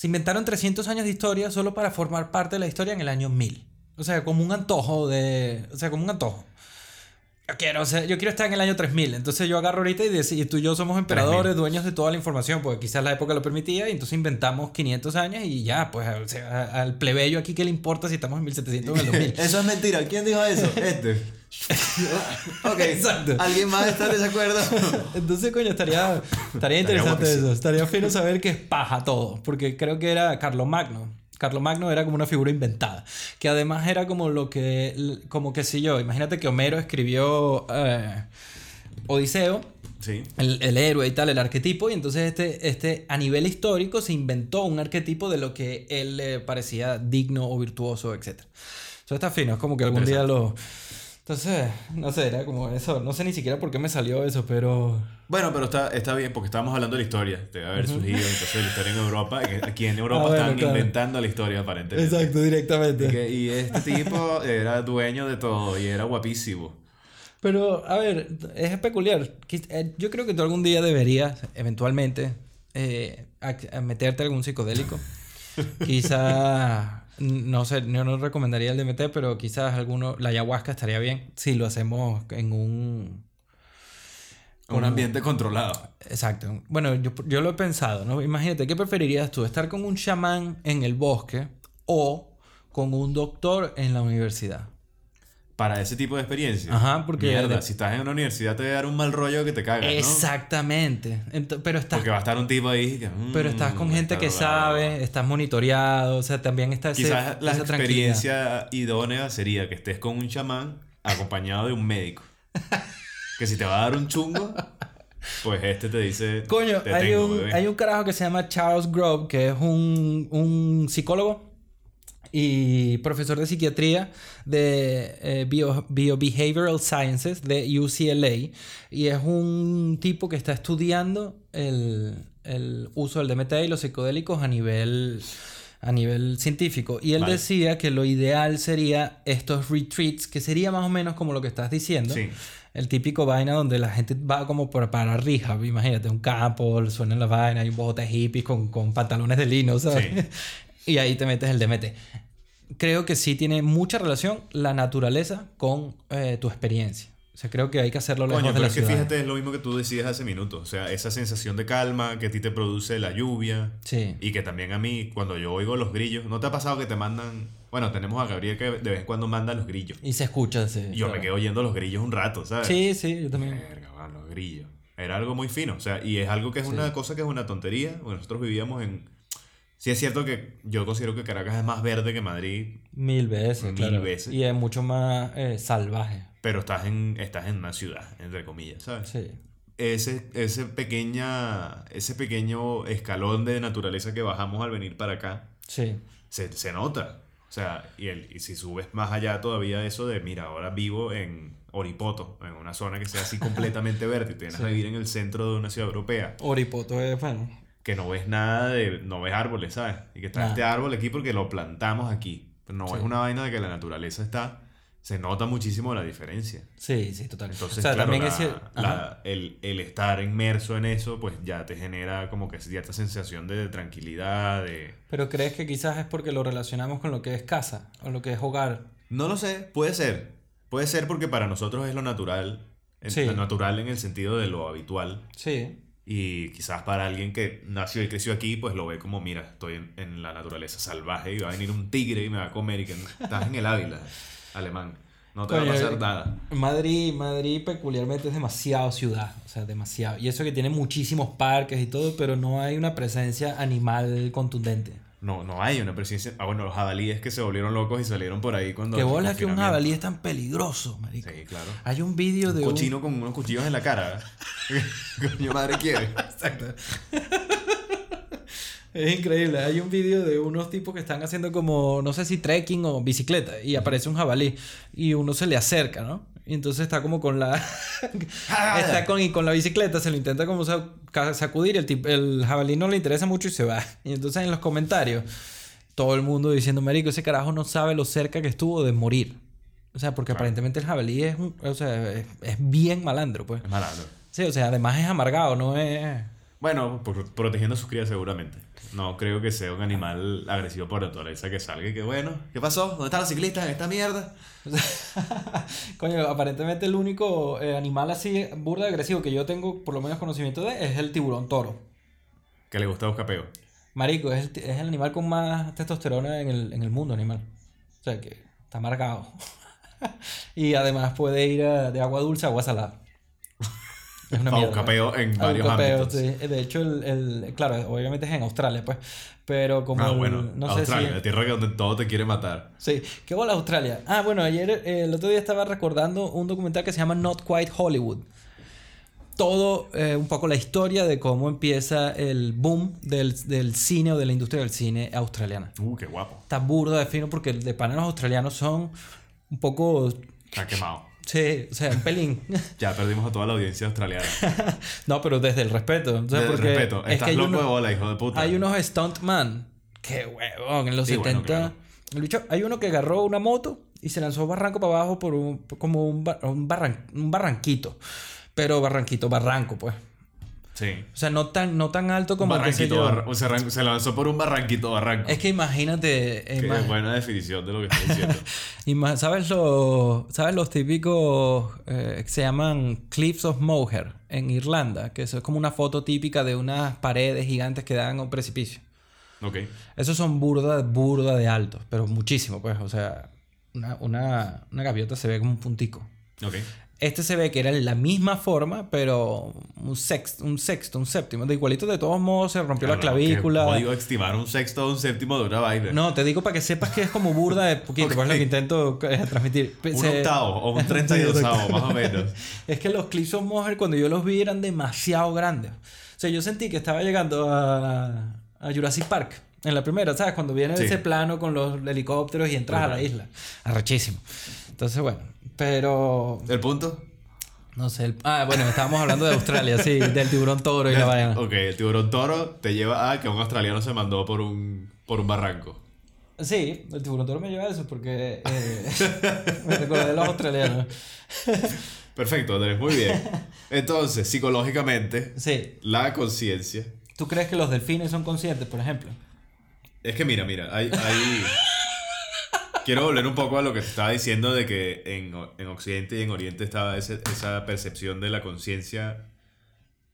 se inventaron 300 años de historia solo para formar parte de la historia en el año 1000. O sea, como un antojo de... O sea, como un antojo. Yo quiero, ser- yo quiero estar en el año 3000. Entonces yo agarro ahorita y, dec- y tú y yo somos emperadores, dueños de toda la información, porque quizás la época lo permitía, y entonces inventamos 500 años y ya, pues o sea, al plebeyo aquí, ¿qué le importa si estamos en 1700 o en el 2000? Eso es mentira. ¿Quién dijo eso? Este. ok. Exacto. ¿Alguien más está en desacuerdo? Entonces, coño, estaría, estaría interesante eso. Estaría fino saber que es paja todo. Porque creo que era Carlos Magno. Carlos Magno era como una figura inventada. Que además era como lo que. Como que si yo. Imagínate que Homero escribió eh, Odiseo. sí. El, el héroe y tal, el arquetipo, y entonces este, este a nivel histórico se inventó un arquetipo de lo que él le parecía digno o virtuoso, etc. Eso está fino, es como que algún día lo... Entonces, no sé, era como eso, no sé ni siquiera por qué me salió eso, pero... Bueno, pero está, está bien porque estábamos hablando de la historia. Debe haber surgido entonces la historia en Europa. Aquí en Europa Ah, bueno, están claro. inventando la historia aparentemente. Exacto, Y, directamente. que- y este tipo era dueño de todo y era guapísimo. Pero, a ver, es peculiar. Eh, Yo creo que tú algún día deberías, eventualmente, eh, ac- a meterte algún psicodélico. Quizá, no sé, yo no recomendaría el DMT, pero quizás alguno, la ayahuasca estaría bien si lo hacemos en un... Un ambiente controlado. Exacto. Bueno, yo, yo lo he pensado, ¿no? Imagínate, ¿qué preferirías tú? ¿Estar con un chamán en el bosque o con un doctor en la universidad? Para ese tipo de experiencia. Ajá, porque- Mierda, si estás en una universidad te va a dar un mal rollo que te cagas, ¿no? Exactamente. Ento- pero estás Porque va a estar un tipo ahí que... mm, Pero estás con gente que sabe, estás monitoreado, o sea, también está ese- Quizás la esa experiencia idónea sería que estés con un chamán acompañado de un médico. que si te va a dar un chungo, pues este te dice... Coño, te hay tengo, un, bebé. hay un carajo que se llama Charles Grove, que es un, un psicólogo y profesor de psiquiatría de eh, bio, Biobehavioral Sciences de UCLA. Y es un tipo que está estudiando el, el uso del DMT y los psicodélicos a nivel, a nivel científico. Y él Vale. decía que lo ideal sería estos retreats, que sería más o menos como lo que estás diciendo. Sí. El típico vaina donde la gente va como por, para rija, imagínate, un campo, suenan las vainas, hay un bote de hippies con, con pantalones de lino, ¿sabes? Sí. y ahí te metes el DMT. Creo que sí tiene mucha relación la naturaleza con eh, tu experiencia. O sea, creo que hay que hacerlo lejos Coño, de la es que ciudad. fíjate, es lo mismo que tú decías hace minutos. O sea, esa sensación de calma que a ti te produce la lluvia. Sí. Y que también a mí, cuando yo oigo los grillos, ¿no te ha pasado que te mandan... Bueno, tenemos a Gabriel que de vez en cuando manda los grillos. Y se escucha, sí. Y yo me claro. quedo oyendo los grillos un rato, ¿sabes? Sí, sí, yo también. Verga, man, los grillos. Era algo muy fino. O sea, y es algo que es una cosa que es una tontería. Porque nosotros vivíamos en... Sí es cierto que yo considero que Caracas es más verde que Madrid, Mil veces, Mil claro. veces. Y es mucho más eh, salvaje. pero estás en, estás en una ciudad, entre comillas, ¿sabes? Sí. ese, ese, pequeña, ese pequeño escalón de naturaleza que bajamos al venir para acá, Sí. se, se nota. O sea, y, el, y si subes más allá todavía eso de, mira, ahora vivo en Oripoto, en una zona que sea así completamente verde, y tienes que vivir en el centro de una ciudad europea, Oripoto es, bueno, que no ves nada de, no ves árboles, ¿sabes? Y que está este árbol aquí porque lo plantamos aquí. Pero no Sí. es una vaina de que la naturaleza está, se nota muchísimo la diferencia. Sí, sí, total. Entonces, o sea, claro, también la- ese... la- el, el estar inmerso en eso, pues ya te genera como que cierta sensación de tranquilidad, de... Pero crees que quizás es porque lo relacionamos con lo que es casa o lo que es hogar. No lo sé, puede ser. Puede ser porque para nosotros es lo natural. Sí. Lo natural en el sentido de lo habitual. Sí. Y quizás para alguien que nació y creció aquí, pues lo ve como, mira, estoy en, en la naturaleza salvaje y va a venir un tigre y me va a comer y que estás en el Ávila, alemán. No te va a pasar nada. Madrid, Madrid peculiarmente es demasiado ciudad, o sea, demasiado. Y eso que tiene muchísimos parques y todo, pero no hay una presencia animal contundente. No, no hay una presencia. Ah, bueno, los jabalíes que se volvieron locos y salieron por ahí cuando. Que el bola que un jabalí es tan peligroso, marico. Sí, claro. Hay un vídeo de Un un... cochino con unos cuchillos en la cara. Coño madre quiere. Exacto. Es increíble. Hay un vídeo de unos tipos que están haciendo como, no sé si trekking o bicicleta, y aparece un jabalí y uno se le acerca, ¿no? Y entonces está como con la. está con, y con la bicicleta, se lo intenta como sacudir, el, tip- el jabalí no le interesa mucho y se va. Y entonces en los comentarios, todo el mundo diciendo, Marico, ese carajo no sabe lo cerca que estuvo de morir. O sea, porque Claro. aparentemente el jabalí es, un- o sea, es, es bien malandro, pues. Es malandro. Sí, o sea, además es amargado, no es. Bueno, por- protegiendo a sus crías seguramente. No creo que sea un animal agresivo por naturaleza que salga y que bueno, ¿qué pasó? ¿Dónde están los ciclistas en esta mierda? Coño, aparentemente el único eh, animal así burda agresivo que yo tengo por lo menos conocimiento de es el tiburón toro. Que le gusta buscar peo. Marico, es el, es el animal con más testosterona en el, en el mundo animal. O sea que está marcado. y además puede ir a- de agua dulce a agua salada. Es una en varios ámbitos. sí. De hecho, el, el- claro, obviamente es en Australia, pues. Pero como Ah, el- bueno, no Australia, sé la si... tierra que donde todo te quiere matar. Sí, ¿qué bola Australia? Ah, bueno, ayer, eh, el otro día estaba recordando un documental que se llama Not Quite Hollywood. Todo, eh, un poco la historia de cómo empieza el boom del, del cine o de la industria del cine australiana. Uh, qué guapo. Está burdo de fino porque de pana los australianos son un poco... Está quemado. Sí, o sea, un pelín. Ya perdimos a toda la audiencia australiana. no, pero desde el respeto. O sea, Desde el respeto. es Estás que loco de bola, hijo de puta. Hay unos stuntman. Qué huevón, en los Sí, 70. bueno, claro. el bicho- hay uno que agarró una moto y se lanzó barranco para abajo por un, como un, bar- un, barran- un barranquito. Pero barranquito, barranco, pues. Sí. O sea, no tan, no tan alto Un como sé barranquito, barra- o se, arran- se lanzó por un barranquito barranco. Es que imagínate. eh, Qué ima- buena definición de lo que estoy diciendo. ima- ¿sabes, los, ¿Sabes los típicos eh, que se llaman Cliffs of Moher en Irlanda? Que eso es como una foto típica de unas paredes gigantes que dan a un precipicio. ok. Esos son burda, burda de altos, pero muchísimo, pues. O sea, una, una, una gaviota se ve como un puntico. Ok. Este se ve que era la misma forma, pero un sexto, un sexto, un séptimo. De igualito, de todos modos, se rompió la Claro, clavícula. que Jodido estimar un sexto o un séptimo de una vaina. No, te digo para que sepas que es como burda de poquito, pues es lo que intento eh, transmitir. un Se- octavo o un treinta y dosavo, más o menos. Es que los Cliffs of Moher, cuando yo los vi, eran demasiado grandes. O sea, yo sentí que estaba llegando a, a Jurassic Park. En la primera, ¿sabes? Cuando viene Sí. ese plano con los helicópteros y entras a la isla. Arrechísimo. Entonces, bueno. Pero... ¿El punto? No sé. el- Ah, bueno, estábamos hablando de Australia, sí. Del tiburón toro y la vaina. Ok, el tiburón toro te lleva a que un australiano se mandó por un, por un barranco. Sí, el tiburón toro me lleva a eso porque... eh, me recordé de los australianos. Perfecto, Andrés, muy bien. Entonces, psicológicamente, Sí. la conciencia. ¿Tú crees que los delfines son conscientes, por ejemplo? Es que mira, mira, hay, hay- Quiero volver un poco a lo que te estaba diciendo de que en, en Occidente y en Oriente estaba ese- esa percepción de la conciencia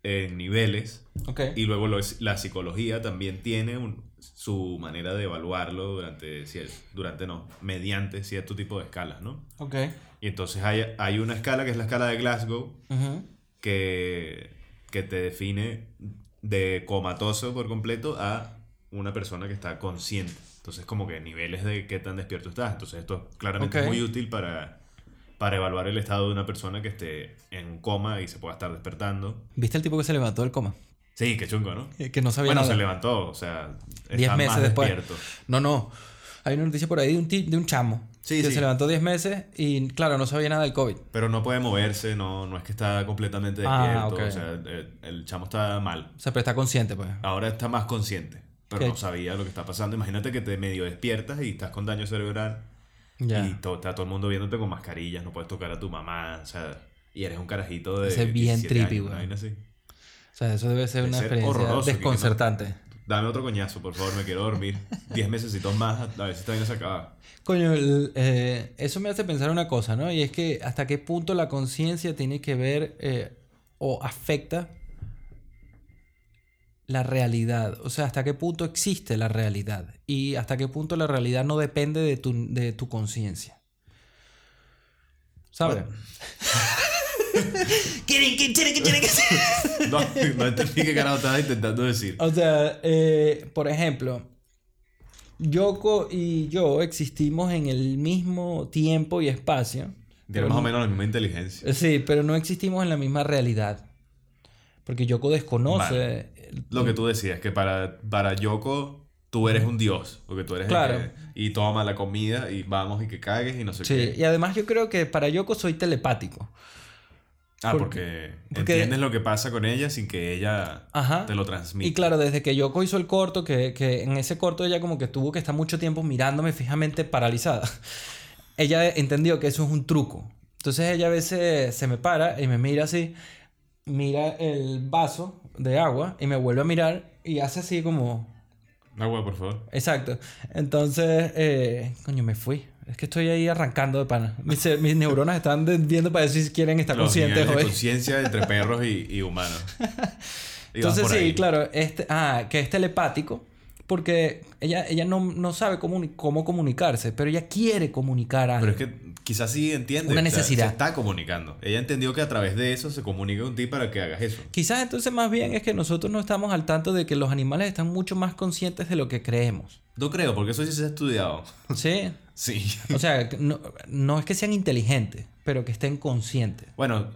en niveles Ok. y luego lo la psicología también tiene un- su manera de evaluarlo durante, durante no, mediante cierto tipo de escalas, ¿no? Ok. Y entonces hay, hay una escala que es la escala de Glasgow Ujú. que, que te define de comatoso por completo a una persona que está consciente. Entonces, como que niveles de qué tan despierto estás. Entonces, esto claramente es muy útil para, para evaluar el estado de una persona que esté en un coma y se pueda estar despertando. ¿Viste el tipo que se levantó del coma? Sí, qué chungo, ¿no? Eh, Que no sabía Bueno, nada. se levantó, o sea, está meses más después. despierto. No, no. Hay una noticia por ahí de un, de un chamo Sí, que sí. se levantó 10 meses y, claro, no sabía nada del COVID. Pero no puede moverse, no, no es que está completamente Ah, despierto. O sea, el, el chamo está mal. O sea, pero está consciente, pues. Ahora está más consciente, pero ¿Qué? no sabía lo que está pasando. Imagínate que te medio despiertas y estás con daño cerebral Ya. y to- está todo el mundo viéndote con mascarillas, no puedes tocar a tu mamá, o sea, y eres un carajito de Ese es bien 17 trippy, güey. O sea, eso debe ser Debe una ser experiencia que no- desconcertante. Dame otro coñazo, por favor, me quiero dormir. 10 mesecitos más, a ver si esta vaina se acaba. Coño, el- eh, eso me hace pensar una cosa, ¿no? Y es que hasta qué punto la conciencia tiene que ver eh, o afecta la realidad. O sea, hasta qué punto existe la realidad. Y hasta qué punto la realidad no depende de tu, de tu conciencia. ¿Sabes? No, no entendí qué carajo estabas intentando decir. O sea, eh, por ejemplo, Yoko y yo existimos en el mismo tiempo y espacio. Tiene más o menos la misma inteligencia. Sí, pero no existimos en la misma realidad. Porque Yoko desconoce. Lo que tú decías, que para, para Yoko tú eres un dios, porque tú eres el que- y toma la comida y vamos y que cagues y no sé Sí, qué. y además yo creo que para Yoko soy telepático. Ah, Porque- porque, porque- entiendes lo que pasa con ella sin que ella Ajá. te lo transmita. Y claro, desde que Yoko hizo el corto, que, que en ese corto ella como que tuvo que estar mucho tiempo mirándome fijamente paralizada. Ella entendió que eso es un truco. Entonces ella a veces se me para y me mira así. Mira el vaso de agua y me vuelve a mirar y hace así como... Agua, por favor. Exacto. Entonces, eh, coño, me fui. Es que estoy ahí arrancando de pana. Mis, mis neuronas están viendo para decir si quieren estar Los conscientes de hoy. conciencia entre perros y, y humanos. Y Entonces, sí, ahí. claro, este, ah, que es telepático, porque ella, ella no, no sabe cómo, cómo comunicarse, pero ella quiere comunicar algo. Pero es que quizás sí entiende. Una o sea, necesidad. se está comunicando. Ella entendió que a través de eso se comunica con ti para que hagas eso. Quizás entonces más bien es que nosotros no estamos al tanto de que los animales están mucho más conscientes de lo que creemos. No creo, porque eso sí se ha estudiado. ¿Sí? Sí. O sea, no, no es que sean inteligentes, pero que estén conscientes. Bueno,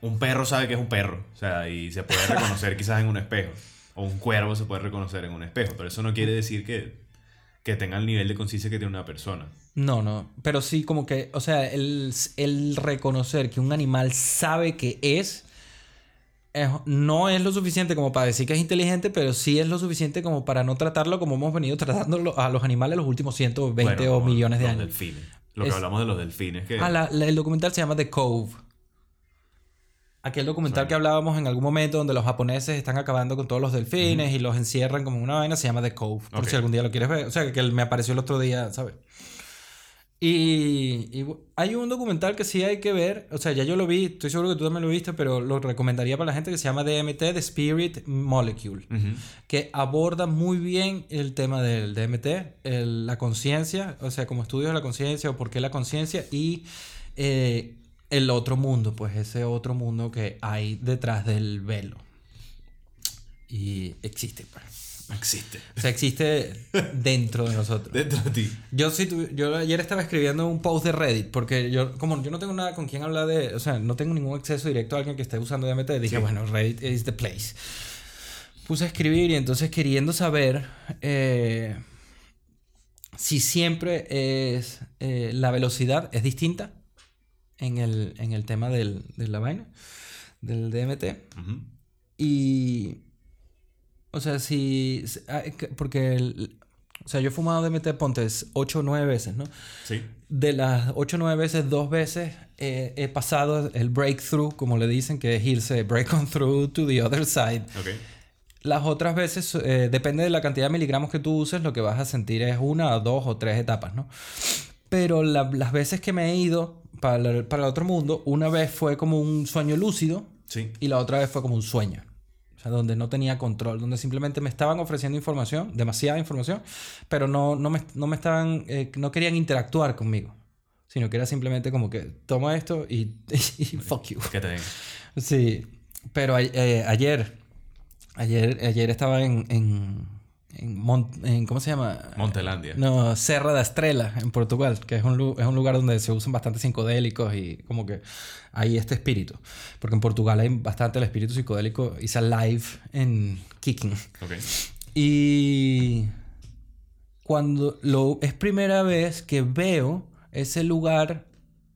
un perro sabe que es un perro. O sea, y se puede reconocer quizás en un espejo. O un cuervo se puede reconocer en un espejo. Pero eso no quiere decir que, que tenga el nivel de conciencia que tiene una persona. No, no, pero sí como que, o sea, el, el reconocer que un animal sabe que es, es- no es lo suficiente como para decir que es inteligente, pero sí es lo suficiente como para no tratarlo como hemos venido tratando a los animales los últimos 120 Bueno, o millones de los años. delfines. Lo que Es- hablamos de los delfines. Que, Ah, la- la- el documental se llama The Cove. Aquel documental que hablábamos en algún momento donde los japoneses están acabando con todos los delfines y los encierran como una vaina se llama The Cove. Por Ok. si algún día lo quieres ver. O sea, que me apareció el otro día, ¿sabes? Y, y hay un documental que sí hay que ver. O sea, ya yo lo vi, estoy seguro que tú también lo viste, pero lo recomendaría para la gente que se llama DMT, The Spirit Molecule Ujú. que aborda muy bien el tema del DMT, el- la conciencia, o sea, como estudios de la conciencia o por qué la conciencia y eh, el otro mundo, pues ese otro mundo que hay detrás del velo. Y existe, pues. Existe. O sea, existe dentro de nosotros. Dentro de ti. Yo sí, tu- yo ayer estaba escribiendo un post de Reddit porque yo, como yo no tengo nada con quien hablar de, o sea, no tengo ningún acceso directo a alguien que esté usando DMT, dije, Sí. bueno, Reddit is the place. Puse a escribir y entonces queriendo saber eh, si siempre es eh, la velocidad es distinta en el, en el tema del, de la vaina, del DMT. Ujú. Y. O sea, si. ah, que- Porque. el- o sea, yo he fumado DMT, ponte 8 o 9 veces, ¿no? Sí. De las 8 o 9 veces, dos veces eh, he pasado el breakthrough, como le dicen, que es irse break on through to the other side. Ok. Las otras veces, eh, depende de la cantidad de miligramos que tú uses, lo que vas a sentir es una, dos o tres etapas, ¿no? Pero la- las veces que me he ido para el, para el otro mundo, una vez fue como un sueño lúcido, Sí. y la otra vez fue como un sueño. O sea, donde no tenía control, donde simplemente me estaban ofreciendo información, demasiada información, pero no, no, me, no me estaban, eh, no querían interactuar conmigo, sino que era simplemente como que toma esto y, y fuck you. Que te. Sí, pero a- eh, ayer, ayer, ayer estaba en, en, en, Mon- en- ¿cómo se llama? Montelandia. No, Serra da Estrela, en Portugal, que es un, es un lugar donde se usan bastante psicodélicos y como que hay este espíritu. Porque en Portugal hay bastante el espíritu psicodélico is alive en Kicking. Ok. Y cuando lo, es primera vez que veo ese lugar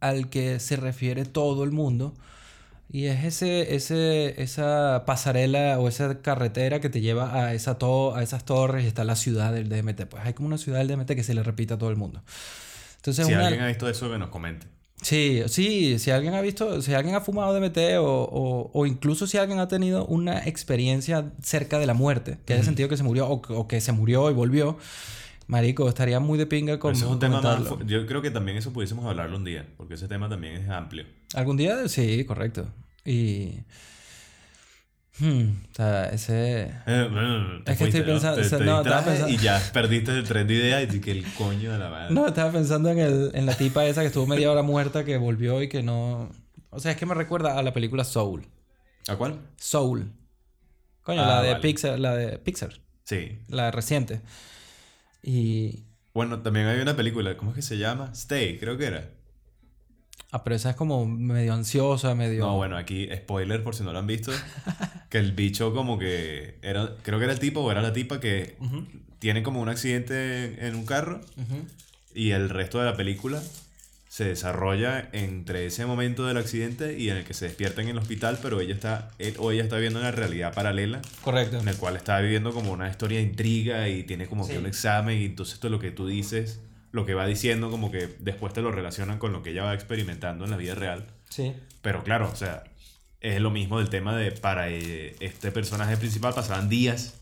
al que se refiere todo el mundo. Y es ese, ese, esa pasarela o esa carretera que te lleva a, esa to- a esas torres y está la ciudad del DMT. Pues hay como una ciudad del DMT que se le repite a todo el mundo. Entonces, Si una- alguien ha visto eso, que nos comente. Sí, sí, si alguien ha visto, si alguien ha fumado DMT o, o, o incluso si alguien ha tenido una experiencia cerca de la muerte, que haya sentido que se murió o, o que se murió y volvió, marico, estaría muy de pinga con Ese es un tema más. Yo creo que también eso pudiésemos hablarlo un día, porque ese tema también es amplio. Algún día, sí, correcto. Y... Hmm, o sea, ese... Eh, bueno, Es que estoy pensando- Te- o sea, te no, estaba distraes pensando- Y ya perdiste el tren de idea y que el coño de la madre. No, estaba pensando en, el, en la tipa esa que estuvo media hora muerta, que volvió y que no... O sea, es que me recuerda a la película Soul. ¿A cuál? Soul. Coño, Ah, la de vale. Pixar, la de Pixar. Sí. La reciente. Y. Bueno, también hay una película, ¿cómo es que se llama? Stay, creo que era. Ah, pero esa es como medio ansiosa, medio. No, bueno, aquí, spoiler por si no lo han visto, que el bicho como que era, creo que era el tipo o era la tipa que tiene como un accidente en, un carro y el resto de la película se desarrolla entre ese momento del accidente y en el que se despierta en el hospital, pero ella está, él o ella está viviendo una realidad paralela Correcto. en el cual está viviendo como una historia de intriga y tiene como que un examen y entonces todo lo que tú dices, lo que va diciendo como que después te lo relacionan con lo que ella va experimentando en la vida real. Sí. Pero claro, o sea, es lo mismo del tema de para eh, este personaje principal pasaban días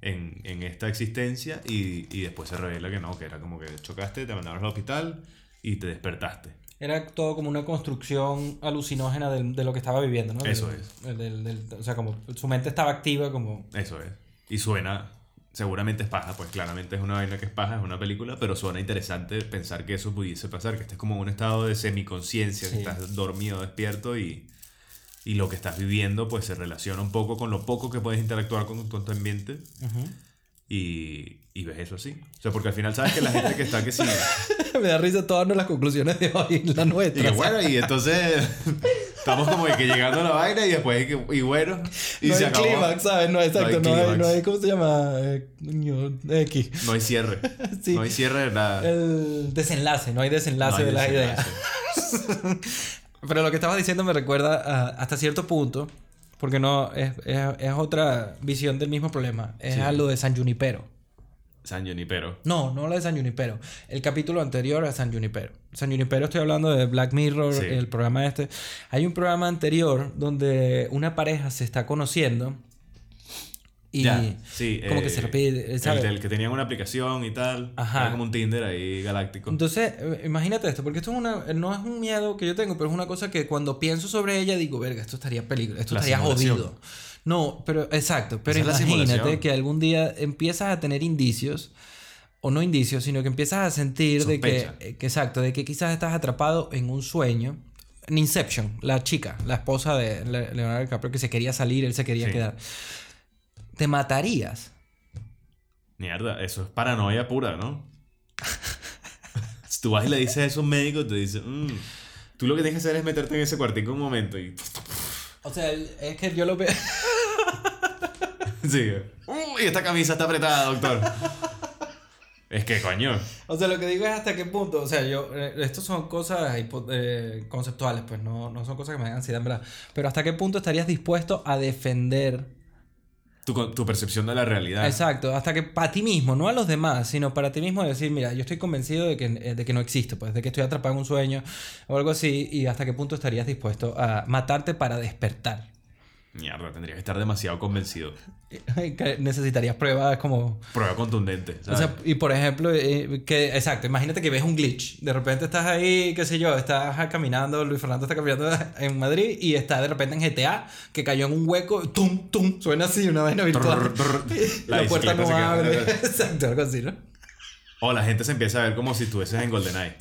en, en esta existencia y, y después se revela que no, que era como que chocaste, te mandaron al hospital y te despertaste. Era todo como una construcción alucinógena del- de, lo que estaba viviendo, ¿no? Eso es. del- del- o sea, como su mente estaba activa, como... Eso es. Y suena, seguramente es paja, pues claramente es una vaina que es paja, es una película, pero suena interesante pensar que eso pudiese pasar, que estés como en un estado de semiconsciencia, que Sí. estás dormido, despierto y, y lo que estás viviendo pues se relaciona un poco con lo poco que puedes interactuar con tu, tu ambiente y, y ves eso así. O sea, porque al final sabes que la gente que está que sí... Me da risa todas las conclusiones de hoy, la Y nuestra. que bueno, y entonces estamos como de que llegando a la vaina y después y, bueno, y no se hay acabó. clímax, ¿sabes? No, exacto, hay no hay, no hay, ¿cómo se llama? Eh, X. No hay cierre. Sí. No hay cierre de nada. El desenlace, no hay desenlace No hay de las desenlace. ideas. Pero lo que estabas diciendo me recuerda a- hasta cierto punto, porque no es, es, es otra visión del mismo problema. Es Sí. a lo de San Junipero. San Junipero. No, no lo de San Junipero. El capítulo anterior a San Junipero. San Junipero estoy hablando de Black Mirror, Sí. el programa este. Hay un programa anterior donde una pareja se está conociendo y Ya, sí. como eh, que se repite, El, ¿sabes? del que tenían una aplicación y tal. Ajá. Era como un Tinder ahí galáctico. Entonces, eh, imagínate esto, porque esto es una, no es un miedo que yo tengo, pero es una cosa que cuando pienso sobre ella digo, verga, esto estaría peligro, esto La estaría simulación. jodido. No, pero exacto, pero Esa imagínate que algún día empiezas a tener indicios, o no indicios, sino que empiezas a sentir de que, eh, que, exacto, de que quizás estás atrapado en un sueño. En Inception, la chica, la esposa de Le- Leonardo DiCaprio, que se quería salir, él se quería Sí. quedar. ¿Te matarías? Mierda, eso es paranoia pura, ¿no? si tú vas y le dices eso a un médico, te dice, "Mm, tú lo que tienes que hacer es meterte en ese cuartico un momento y. O sea, es que yo lo veo... Sí. Uy, esta camisa está apretada, doctor. es que, coño. O sea, lo que digo es hasta qué punto, o sea, yo, eh, estos son cosas eh, conceptuales, pues no, no son cosas que me dan ansiedad, en verdad. Pero hasta qué punto estarías dispuesto a defender, Tu, tu percepción de la realidad. exacto, hasta que para ti mismo, no a los demás, sino para ti mismo decir, mira, yo estoy convencido de que, eh, de que no existe, pues, de que estoy atrapado en un sueño o algo así, y hasta qué punto estarías dispuesto a matarte para despertar. Mierda, tendría que estar demasiado convencido. Necesitarías pruebas como... Prueba contundente. O ¿sabes? sea, y por ejemplo, eh, que, exacto, imagínate que ves un glitch. De repente estás ahí, qué sé yo, estás caminando, Luis Fernando está caminando en Madrid y está de repente en GTA, que cayó en un hueco, tum, tum, suena así, una vaina virtual. Trrr, trrr. la, puerta no abre. exacto, algo así, ¿no? O la gente se empieza a ver como si estuvieses en GoldenEye.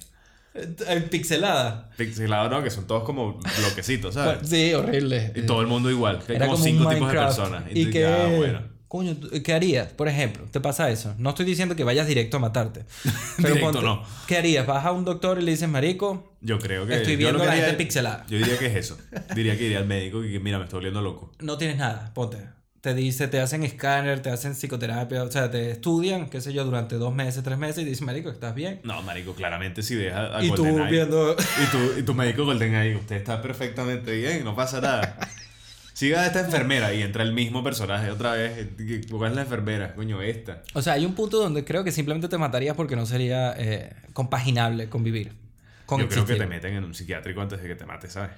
Eh, Pixelada. Pixelado, ¿no? Que son todos como bloquecitos, ¿sabes? Sí, horrible. Y todo el mundo igual. Hay como, cinco tipos de personas. Y que, ah, bueno. coño, ¿tú- ¿qué harías? Por ejemplo, te pasa eso. No estoy diciendo que vayas directo a matarte. Pero Directo no. ¿Qué harías? Vas a un doctor y le dices, marico, Yo creo que. Estoy viendo que la gente pixelada. Yo diría que es eso. Diría que iría al médico y que, mira, me estoy volviendo loco. no tienes nada, ponte. Te dice, te hacen escáner, te hacen psicoterapia, o sea, te estudian, qué sé yo, durante dos meses, tres meses y te dicen, marico, ¿estás bien? No, marico, claramente si ves a, y tú viendo... Y tu, y tu médico GoldenEye, usted está perfectamente bien, no pasa nada. Siga a esta enfermera y entra el mismo personaje otra vez. ¿Cuál es la enfermera? Coño, esta. O sea, hay un punto donde creo que simplemente te matarías porque no sería eh, compaginable convivir. Con Yo creo que te meten en un psiquiátrico antes de que te mates, ¿sabes?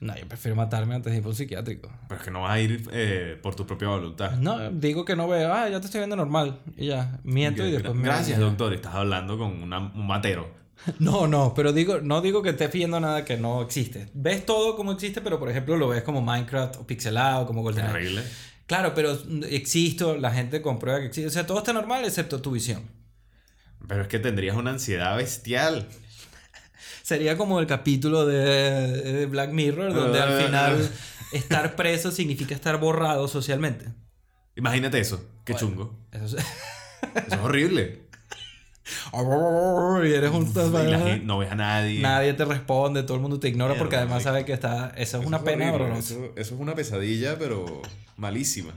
No, yo prefiero matarme antes de ir por un psiquiátrico. Pero es que no vas a ir eh, por tu propia voluntad. No, digo que no veo, ah, ya te estoy viendo normal. Y ya, miento y después me... Gracias, doctor. Estás hablando con una- un matero. No, no, pero digo, no digo que estés viendo nada que no existe. Ves todo como existe, pero por ejemplo lo ves como Minecraft o pixelado, como GoldenEye. Claro, pero existo, la gente comprueba que existe. O sea, todo está normal excepto tu visión. Pero es que tendrías una ansiedad bestial. Sería como el capítulo de, de Black Mirror, donde al final estar preso significa estar borrado socialmente. Imagínate eso. Qué Bueno. chungo. Eso es... Eso es horrible. y eres un... Y la gente- no ves a nadie. Nadie te responde, todo el mundo te ignora porque además marico. sabe que está... Eso es una pena horrible. Eso, eso es una pesadilla, pero malísima.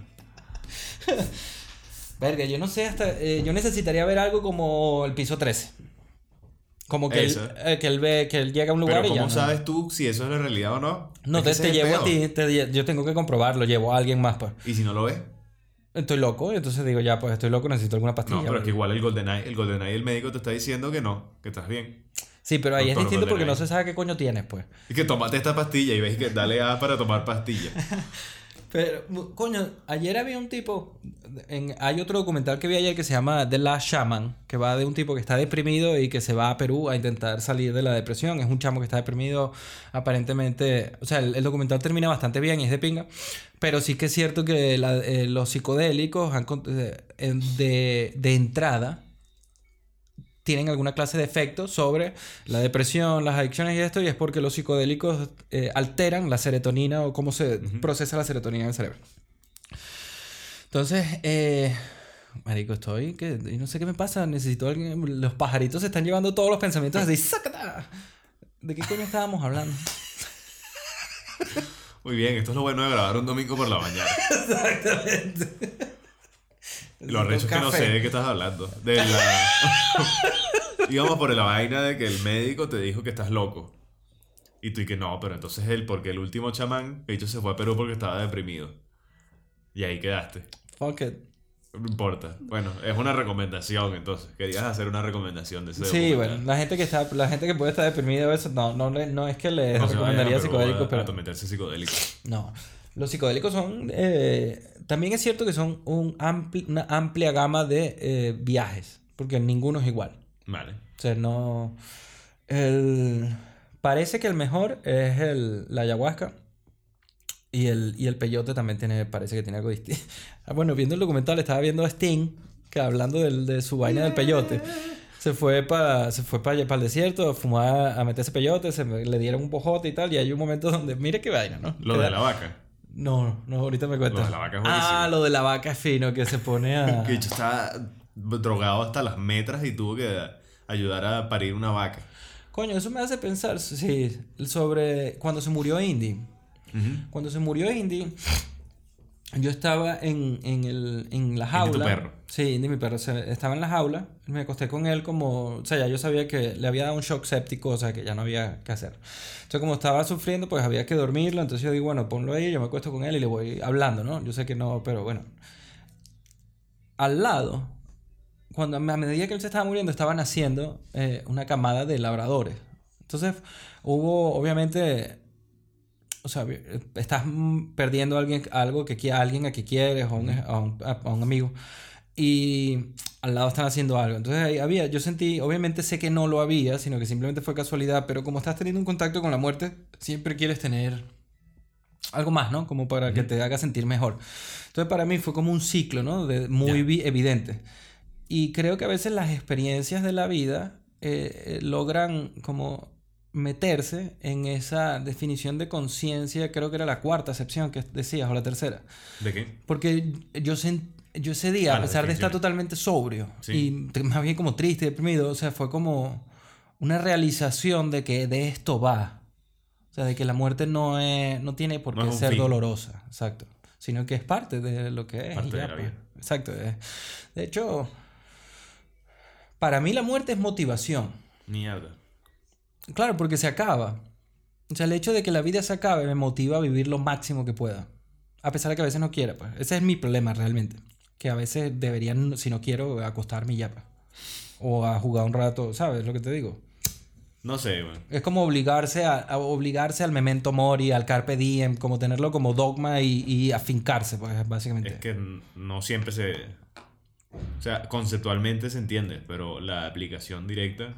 Verga, yo no sé hasta... eh, yo necesitaría ver algo como el piso 13. Como que él, eh, que él ve, que él llega a un lugar Pero y ya ¿cómo no. sabes tú si eso es la realidad o no? No, Es te, llevo a ti, te yo tengo que comprobarlo, llevo a alguien más, pues. ¿Y si no lo ves? Estoy loco, entonces digo, ya, pues estoy loco, necesito alguna pastilla. No, pero es que igual el GoldenEye, el GoldenEye, el médico te está diciendo que no, que estás bien. Sí, pero ahí es distinto porque no se sabe qué coño tienes, pues. Y que tomate esta pastilla y ves que dale A para tomar pastilla. Pero, coño, ayer había un tipo. En, hay otro documental que vi ayer que se llama The Last Shaman, que va de un tipo que está deprimido y que se va a Perú a intentar salir de la depresión. Es un chamo que está deprimido, aparentemente. O sea, el, el documental termina bastante bien y es de pinga. Pero sí que es cierto que eh, los psicodélicos eh, de, de entrada tienen alguna clase de efecto sobre la depresión, las adicciones y esto, y es porque los psicodélicos eh, alteran la serotonina o cómo se procesa la serotonina en el cerebro. Entonces, eh, marico, estoy que no sé qué me pasa, necesito alguien, los pajaritos se están llevando todos los pensamientos así, ¡sácata! ¿De qué coño estábamos hablando? Muy bien, esto es lo bueno de grabar un domingo por la mañana. Exactamente. Lo arrecho es que no sé de qué estás hablando. De la... Íbamos por la vaina de que el médico te dijo que estás loco. Y tú y que no, pero entonces él, porque el último chamán, de hecho, se fue a Perú porque estaba deprimido. Y ahí quedaste. Fuck it. No importa. Bueno, es una recomendación entonces. Querías hacer una recomendación de ese Sí, bueno, la gente que está, la gente que puede estar deprimida o eso, no, no, le- no es que les No a recomendaría psicodélicos, a- pero a meterse psicodélico. No. Los psicodélicos son. eh, también es cierto que son un ampli- una amplia gama de eh, viajes. Porque ninguno es igual. Vale. O sea, no. El, parece que el mejor es el, la ayahuasca. Y el, y el peyote también tiene, parece que tiene algo distinto. Bueno, viendo el documental, estaba viendo a Sting, que hablando del- de su vaina del peyote. Se fue para se fue para el desierto, a fumar, a meterse peyote, se le dieron un pojote y tal. Y hay un momento donde, mire qué vaina, ¿no? Lo de da- la vaca. No, no, ahorita me cuentas. Lo de la vaca es buenísimo. Ah, lo de la vaca es fino, que se pone a... Que hecho está drogado hasta las metras y tuvo que ayudar a parir una vaca. Coño, eso me hace pensar, sí, sobre cuando se murió Indy. Cuando se murió Indy, yo estaba en, en, el, en la jaula. tu perro. Sí, Indy, mi perro. estaba en la jaula. Me acosté con él como... O sea, ya yo sabía que le había dado un shock séptico, o sea, que ya no había que hacer. Entonces, como estaba sufriendo, pues había que dormirlo. Entonces yo digo, bueno, ponlo ahí, yo me acuesto con él y le voy hablando, ¿no? Yo sé que no, pero bueno. Al lado, cuando a medida que él se estaba muriendo, estaba naciendo eh, una camada de labradores. Entonces, hubo, obviamente, o sea, estás mm, perdiendo a alguien, algo que a alguien a que quieres, o a un, a un- a un amigo, y al lado están haciendo algo. Entonces, ahí había, yo sentí, obviamente sé que no lo había, sino que simplemente fue casualidad, pero como estás teniendo un contacto con la muerte, siempre quieres tener algo más, ¿no? Como para que te haga sentir mejor. Entonces para mí fue como un ciclo, ¿no? De, muy evidente. Y creo que a veces las experiencias de la vida eh, eh, logran como meterse en esa definición de conciencia, creo que era la cuarta acepción que decías, o la tercera. ¿De qué? Porque yo, yo ese día, Ah, a pesar de estar totalmente sobrio Sí. y más bien como triste, deprimido, o sea, fue como una realización de que de esto va. O sea, de que la muerte no, es, no tiene por qué ser fin. dolorosa, exacto. Sino que es parte de lo que es. y Parte de la pues. vida. Exacto. De hecho, para mí la muerte es motivación. Mierda. Claro, porque se acaba. O sea, el hecho de que la vida se acabe me motiva a vivir lo máximo que pueda. A pesar de que a veces no quiera, pues. Ese es mi problema realmente. Que a veces deberían, si no quiero, acostarme y ya, pues. O a jugar un rato, ¿sabes lo que te digo? No sé, man. Es como obligarse a, a obligarse al memento mori, al carpe diem, como tenerlo como dogma y, y afincarse, pues, básicamente. Es que no siempre se... O sea, conceptualmente se entiende, pero la aplicación directa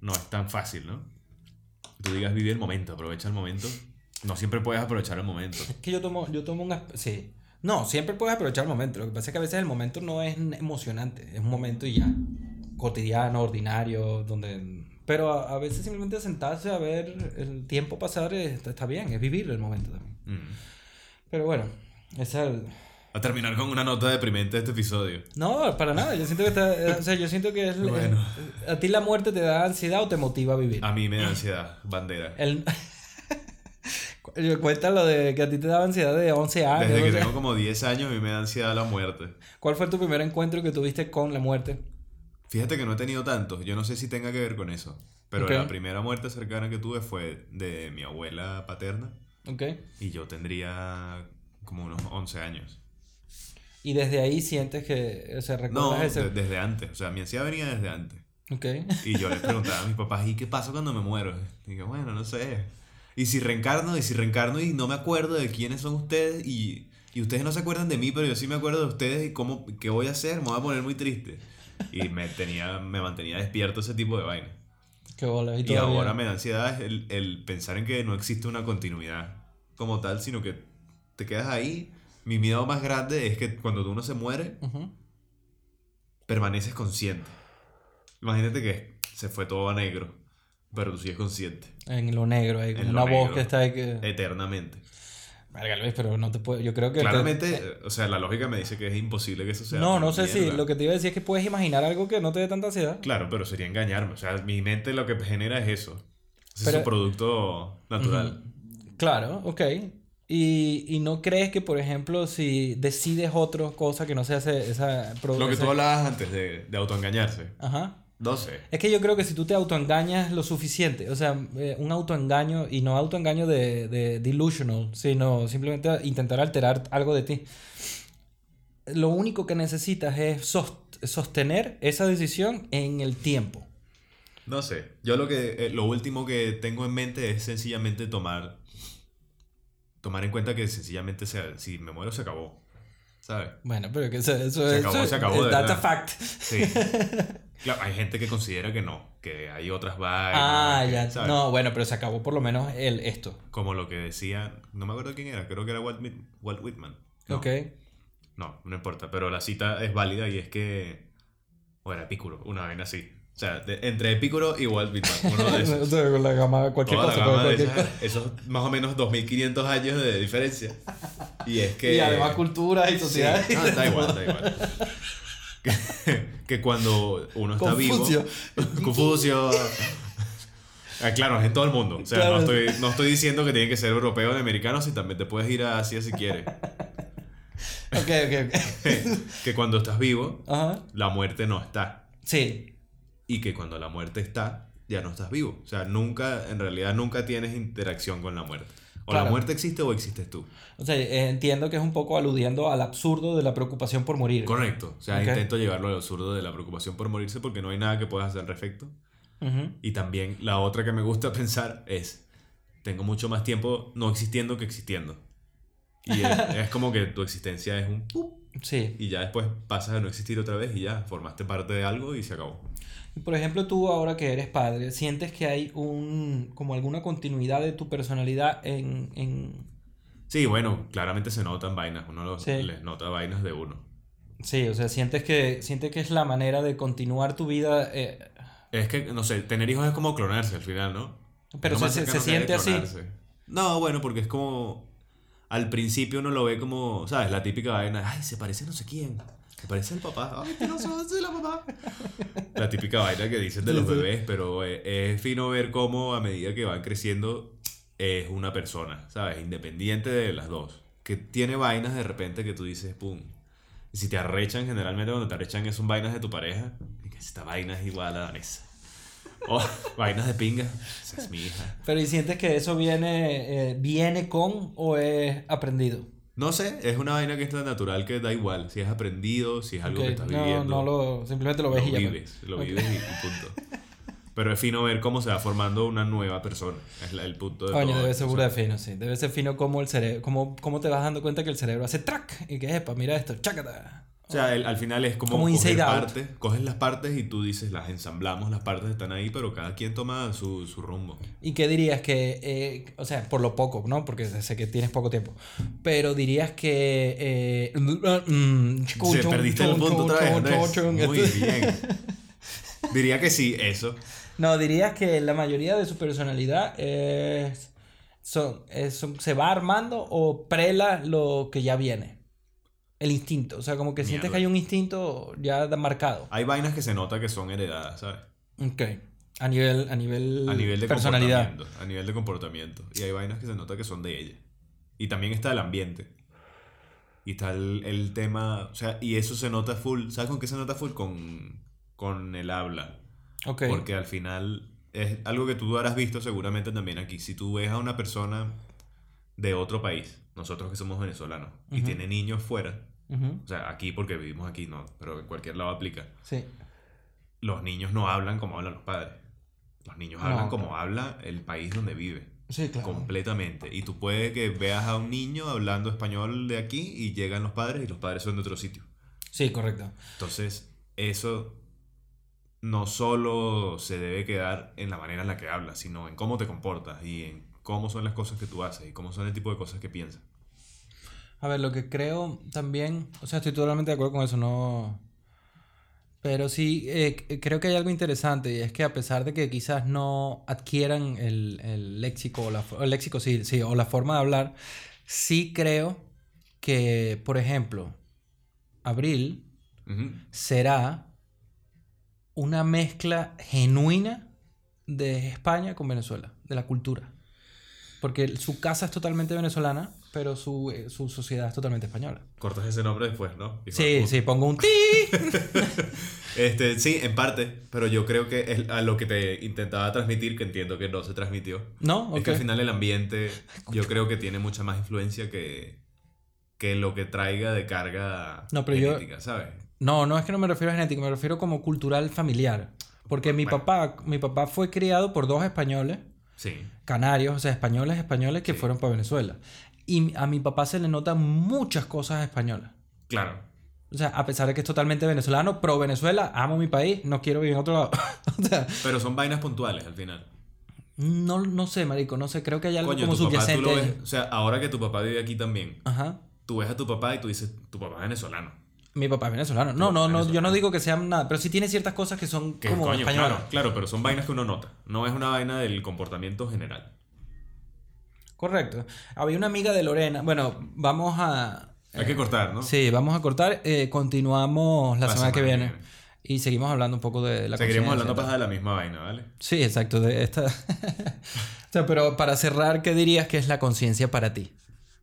no es tan fácil, ¿no? Tú digas vive el momento, aprovecha el momento. No siempre puedes aprovechar el momento. Es que yo tomo, yo tomo un... Sí. No, siempre puedes aprovechar el momento. Lo que pasa es que a veces el momento no es emocionante. Es un momento y ya. Cotidiano, ordinario, donde... Pero a, a veces simplemente sentarse a ver el tiempo pasar está, está bien. Es vivir el momento también. Mm. Pero bueno, ese es el... A terminar con una nota deprimente de este episodio. No, para nada. Yo siento que está... eh, O sea, yo siento que es... Bueno. eh, ¿A ti la muerte te da ansiedad o te motiva a vivir? A mí me da ansiedad, bandera. El... Cuenta lo de que a ti te daba ansiedad de 11 años. Desde que o sea. tengo como 10 años a mí me da ansiedad la muerte. ¿Cuál fue tu primer encuentro que tuviste con la muerte? Fíjate que no he tenido tantos, yo no sé si tenga que ver con eso. Pero la primera muerte cercana que tuve fue de mi abuela paterna ¿Ok? y yo tendría como unos 11 años. Y desde ahí sientes que, o sea, No, ese... de- desde antes, o sea, mi ansiedad venía desde antes. Ok. Y yo les preguntaba a mis papás, ¿y qué pasa cuando me muero? Y digo, bueno, no sé. Y si reencarno, y si reencarno y no me acuerdo de quiénes son ustedes y, y ustedes no se acuerdan de mí, pero yo sí me acuerdo de ustedes y cómo, qué voy a hacer, me voy a poner muy triste. Y me, tenía, me mantenía despierto ese tipo de vaina. Qué bola. Y, Y ahora me da ansiedad el, el pensar en que no existe una continuidad como tal, sino que te quedas ahí. Mi miedo más grande es que cuando uno se muere, Ujú. permaneces consciente. Imagínate que se fue todo a negro, pero tú sigues consciente En lo negro, hay En una voz negro. que está ahí que... eternamente. Verga, Luis, pero no te puedo... Yo creo que... te- Claramente, eh, o sea, la lógica me dice que es imposible que eso sea. no, no sé si... Lo que te iba a decir es que puedes imaginar algo que no te dé tanta ansiedad. Claro, pero sería engañarme. O sea, mi mente lo que genera es eso. Ese Pero- es su producto natural. Claro, ok. Y, y no crees que, por ejemplo, si decides otra cosa que no sea ese- esa... Lo que tú hablabas antes de, de autoengañarse. Ajá. No sé. Es que yo creo que si tú te autoengañas lo suficiente, o sea, eh, un autoengaño, y no autoengaño de, de delusional, sino simplemente intentar alterar algo de ti, lo único que necesitas es sos- sostener esa decisión en el tiempo. No sé. Yo lo que eh, lo último que tengo en mente es sencillamente tomar tomar en cuenta que sencillamente sea, si me muero se acabó. ¿Sabes? Bueno, pero que eso, eso Se acabó, es- se acabó, de That's a verdad. fact. Sí. Claro, hay gente que considera que no, que hay otras vainas. Ah, que, ya. ¿sabes? No, bueno, pero se acabó por lo menos el esto. Como lo que decía, no me acuerdo quién era, creo que era Walt, Walt Whitman. No, Ok. no, no importa, pero la cita es válida y es que o era Epicuro, una vaina así. O sea, de- entre Epicuro y Walt Whitman, uno de esos. O sea, con la gama, cualquier Toda la cosa. gama de cualquier esas- esos más o menos 2500 años de diferencia. Y es que. Y además cultura y Sí, sociedad. no, da igual, da igual. Que, que cuando uno está Confucio. vivo. Confucio. Ah, claro, es en todo el mundo. O sea, Claro. no, estoy, no estoy diciendo que tiene que ser europeo o americano, si también te puedes ir a Asia si quieres. Ok, ok, ok. que cuando estás vivo, Ajá. la muerte no está. Sí. Y que cuando la muerte está, ya no estás vivo. O sea, nunca, en realidad, nunca tienes interacción con la muerte. O la muerte existe o existes tú. O sea, eh, entiendo que es un poco aludiendo al absurdo de la preocupación por morir. Correcto. O sea, intento llevarlo al absurdo de la preocupación por morirse porque no hay nada que puedas hacer al respecto. Y también la otra que me gusta pensar es, tengo mucho más tiempo no existiendo que existiendo. Y es, es como que tu existencia es un... Sí. Y ya después pasas a no existir otra vez y ya formaste parte de algo y se acabó. Por ejemplo, tú ahora que eres padre, ¿sientes que hay un como alguna continuidad de tu personalidad en, en... Sí, bueno, claramente se notan vainas. Uno los- Sí. les nota vainas de uno. Sí, o sea, sientes que sientes que es la manera de continuar tu vida eh, Es que, no sé, tener hijos es como clonarse al final, ¿no? Pero se- se- se siente así. No, bueno, porque es como... Al principio uno lo ve como, ¿sabes? La típica vaina, ay, se parece a no sé quién. Se parece al papá. Ay, que no hace la mamá. La típica vaina que dicen de los bebés, pero eh, es fino ver cómo a medida que van creciendo es una persona, ¿sabes? Independiente de las dos. Que tiene vainas de repente que tú dices, pum. Y si te arrechan, generalmente cuando te arrechan son vainas de tu pareja. Y que esta vaina es igual a Vanessa. O vainas de pinga. Esa es mi hija. Pero ¿y sientes que eso viene, eh, viene con o es aprendido? No sé, es una vaina que es tan natural que da igual. Si es aprendido, si es algo Ok, que estás no, viviendo. no lo, simplemente lo ves lo y ya. vives, lo vives y, y punto. Pero es fino ver cómo se va formando una nueva persona. Es la- el punto de Coño, todo debe ser de fino, sí. Debe ser fino como el cerebro, como, como te vas dando cuenta que el cerebro hace track y que epa, mira esto, chácata. O sea, el- al final es como, Como coger partes, coges las partes y tú dices, las ensamblamos, las partes están ahí, pero cada quien toma su, su rumbo. ¿Y qué dirías que, eh, o sea, por lo poco, ¿no? Porque sé que tienes poco tiempo, pero dirías que... Eh, Se perdiste el punto otra vez. Muy bien. Diría que sí, eso. No, dirías que la mayoría de su personalidad es, son, es- son- se va armando o prela lo que ya viene. El instinto, o sea, como que sientes que hay un instinto ya marcado. Hay vainas que se nota que son heredadas, ¿sabes? Ok. A nivel, a nivel, A nivel de personalidad. comportamiento. A nivel de comportamiento. Y hay vainas que se nota que son de ella. Y también está el ambiente. Y está el, el tema. O sea, y eso se nota full. ¿Sabes con qué se nota full? Con, con el habla. Ok. Porque al final es algo que tú habrás visto seguramente también aquí. Si tú ves a una persona de otro país, nosotros que somos venezolanos, y tiene niños fuera, o sea, aquí porque vivimos aquí, no, pero en cualquier lado aplica. Sí. los niños no hablan como hablan los padres. Los niños No, hablan como habla el país donde vive. Sí, claro. Completamente. Y tú puedes que veas a un niño hablando español de aquí y llegan los padres y los padres son de otro sitio. Sí, correcto. Entonces, eso no solo se debe quedar en la manera en la que hablas, sino en cómo te comportas y en cómo son las cosas que tú haces y cómo son el tipo de cosas que piensas. A ver, lo que creo también, o sea, estoy totalmente de acuerdo con eso, no... Pero sí, eh, c- creo que hay algo interesante y es que a pesar de que quizás no adquieran el, el léxico, o la, el léxico sí, sí, o la forma de hablar, sí creo que, por ejemplo, Abril será una mezcla genuina de España con Venezuela, de la cultura. Porque su casa es totalmente venezolana, pero su, eh, su sociedad es totalmente española. Cortas ese nombre después, ¿no? Sí, sí, pongo un ti. Este, sí, en parte, pero yo creo que es a lo que te intentaba transmitir, que entiendo que no se transmitió, ¿No? es que al final el ambiente yo creo que tiene mucha más influencia que, que lo que traiga de carga No, pero yo- genética, ¿sabes? No, no es que no me refiero a genético, me refiero como cultural familiar. Porque mi Bueno. papá, mi papá fue criado por dos españoles, Sí. canarios, o sea, españoles, españoles que Sí. fueron para Venezuela. Y a mi papá se le notan muchas cosas españolas. Claro. O sea, a pesar de que es totalmente venezolano, pro Venezuela, amo mi país, no quiero vivir en otro lado. o sea, Pero son vainas puntuales al final. no, no sé, marico, no sé, creo que hay algo Coño, como tu papá tú subyacente. lo ves, o sea, ahora que tu papá vive aquí también, Ajá. tú ves a tu papá y tú dices, tu papá es venezolano. Mi papá es venezolano. No, no, no, yo no digo que sean nada, pero sí tiene ciertas cosas que son como coño, españolas. claro, claro, pero son vainas que uno nota. No es una vaina del comportamiento general. Correcto. Había una amiga de Lorena. Bueno, vamos a. Hay que cortar, ¿no? Sí, vamos a cortar. eh, continuamos la, La semana, que semana que viene. viene. Y seguimos hablando un poco de la Seguiremos hablando tal. paja de la misma vaina, ¿vale? Sí, exacto. De esta. o sea, pero para cerrar, ¿qué dirías que es la conciencia para ti?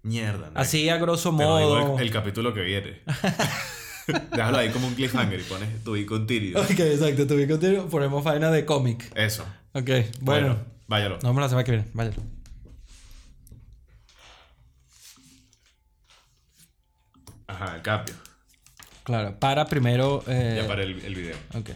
Mierda, ¿no? Así a grosso Te lo digo modo. el, el capítulo que viene. Déjalo ahí como un cliffhanger y pones tu con Tirio. Ok, exacto. Tuve contigo. Ponemos vaina de cómic. Eso. Ok, bueno. váyalo. Nos vemos la semana que viene. Váyalo. Ajá, el cambio. Claro. Para primero. eh, Ya para el, el video. Ok.